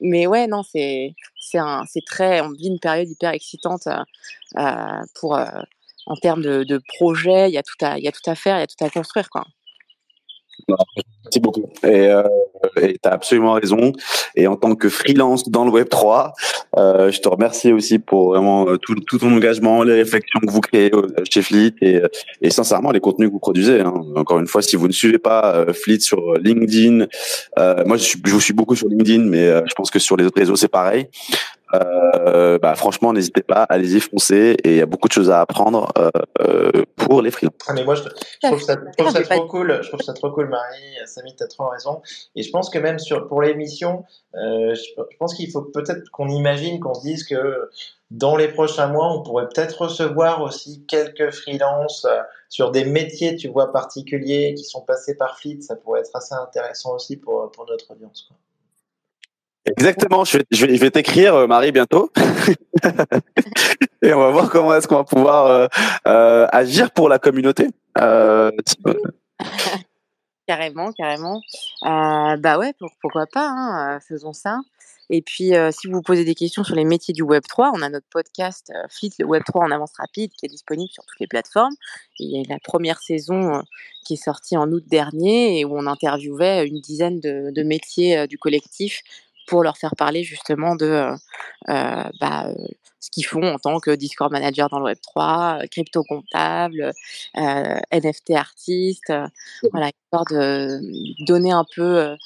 mais ouais, non, c'est, c'est, un, c'est très, on vit une période hyper excitante pour, en termes de, de projet, il y, a tout à, il y a tout à faire, il y a tout à construire, quoi. Merci beaucoup. Et euh, tu as absolument raison. Et en tant que freelance dans le Web 3, euh, je te remercie aussi pour vraiment euh, tout, ton engagement, les réflexions que vous créez euh, chez Fleet et, et sincèrement les contenus que vous produisez. Hein. Encore une fois, si vous ne suivez pas euh, Fleet sur LinkedIn, euh, moi je, suis, je vous suis beaucoup sur LinkedIn, mais euh, je pense que sur les autres réseaux c'est pareil. Euh, bah, franchement, n'hésitez pas, allez-y, foncez, et il y a beaucoup de choses à apprendre euh, euh, pour les freelances. Ah, mais moi, je, je trouve ça, je trouve ça trop cool. Je trouve ça trop cool, Marie. Samy, t'as trop raison. Et je pense que même sur, pour l'émission, euh, je, je pense qu'il faut peut-être qu'on imagine, qu'on se dise que dans les prochains mois, on pourrait peut-être recevoir aussi quelques freelances euh, sur des métiers, tu vois, particuliers qui sont passés par Fleet. Ça pourrait être assez intéressant aussi pour, pour notre audience. Quoi. Exactement, je vais, je vais, je vais t'écrire, euh, Marie, bientôt. Et on va voir comment est-ce qu'on va pouvoir euh, euh, agir pour la communauté. Carrément, carrément. Bah ouais, pour- pourquoi pas, hein, faisons ça. Et puis, si vous vous posez des questions sur les métiers du Web3, on a notre podcast Fleet, le Web3 en avance rapide, qui est disponible sur toutes les plateformes. Il y a la première saison qui est sortie en août dernier et où on interviewait une dizaine de, métiers du collectif pour leur faire parler justement de euh, euh, bah, euh, ce qu'ils font en tant que Discord manager dans le Web3, euh, crypto comptable, euh, NFT artiste, euh, voilà, histoire de donner un peu euh,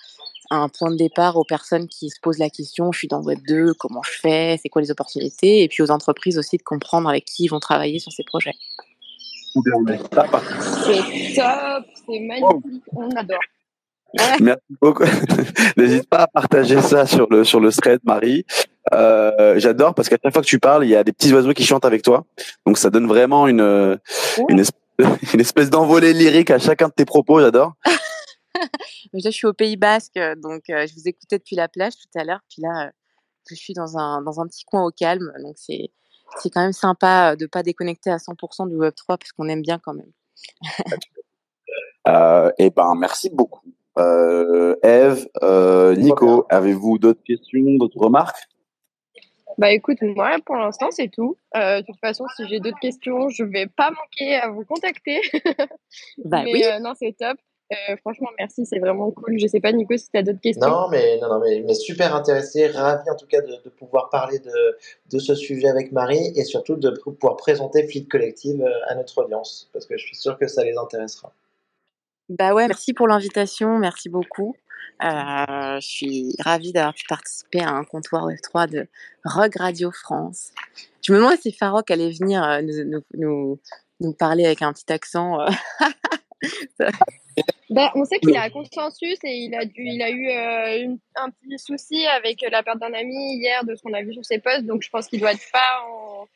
un point de départ aux personnes qui se posent la question, je suis dans le Web 2, comment je fais, c'est quoi les opportunités, et puis aux entreprises aussi de comprendre avec qui ils vont travailler sur ces projets. C'est top, c'est magnifique, on adore. Merci beaucoup. N'hésite pas à partager ça sur le sur le thread, Marie. Euh, J'adore parce qu'à chaque fois que tu parles, il y a des petits oiseaux qui chantent avec toi. Donc ça donne vraiment une une espèce, une espèce d'envolée lyrique à chacun de tes propos. J'adore. Là, je suis au Pays Basque, donc euh, je vous écoutais depuis la plage tout à l'heure, puis là, euh, je suis dans un, dans un petit coin au calme, donc c'est c'est quand même sympa de pas déconnecter à 100% du Web 3 parce qu'on aime bien quand même. Euh, et ben merci beaucoup. Euh, Eve, euh, Nico, avez-vous d'autres questions, d'autres remarques? Bah écoute, moi pour l'instant c'est tout. Euh, de toute façon, si j'ai d'autres questions, je vais pas manquer à vous contacter. Bah mais oui. euh, non, c'est top. Euh, franchement, merci, c'est vraiment cool. Je sais pas, Nico, si tu as d'autres questions? Non, mais, non, non, mais, mais super intéressé, ravi en tout cas de, de pouvoir parler de, de ce sujet avec Marie et surtout de pouvoir présenter Fleet Collective à notre audience parce que je suis sûr que ça les intéressera. Bah ouais, merci pour l'invitation, merci beaucoup. Euh, je suis ravie d'avoir pu participer à un comptoir Web3 de Rogue Radio France. Je me demandais si Farok allait venir euh, nous, nous, nous, parler avec un petit accent. euh. Bah, on sait qu'il est à consensus et il a, dû, il a eu une- un petit souci avec la perte d'un ami hier de ce qu'on a vu sur ses posts, donc je pense qu'il doit être pas en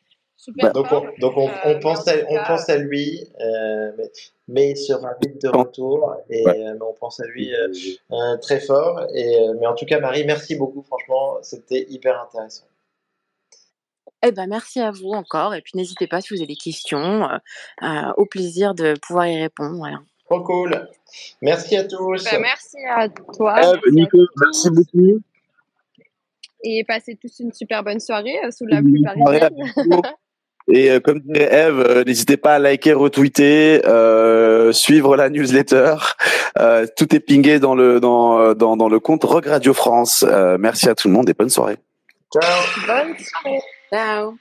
super Donc on, donc on, Euh, on pense, en à, on pense à lui, euh, mais, mais il sera vite de retour et Ouais. euh, on pense à lui euh, euh, très fort. Et, mais en tout cas, Marie, merci beaucoup, franchement, c'était hyper intéressant. Eh ben, merci à vous encore. Et puis, n'hésitez pas si vous avez des questions. euh, euh, au plaisir de pouvoir y répondre. Voilà. Trop cool. Merci à tous. bah, merci à toi. Merci Nico, tous, merci beaucoup. Et passez tous une super bonne soirée sous la pluie parisienne. Et euh, comme dirait Eve, euh, n'hésitez pas à liker, retweeter, euh, suivre la newsletter. Euh, tout est pingé dans le dans dans, dans le compte Rock Radio France. Euh, merci à tout le monde et bonne soirée. Ciao. Bonne soirée. Ciao.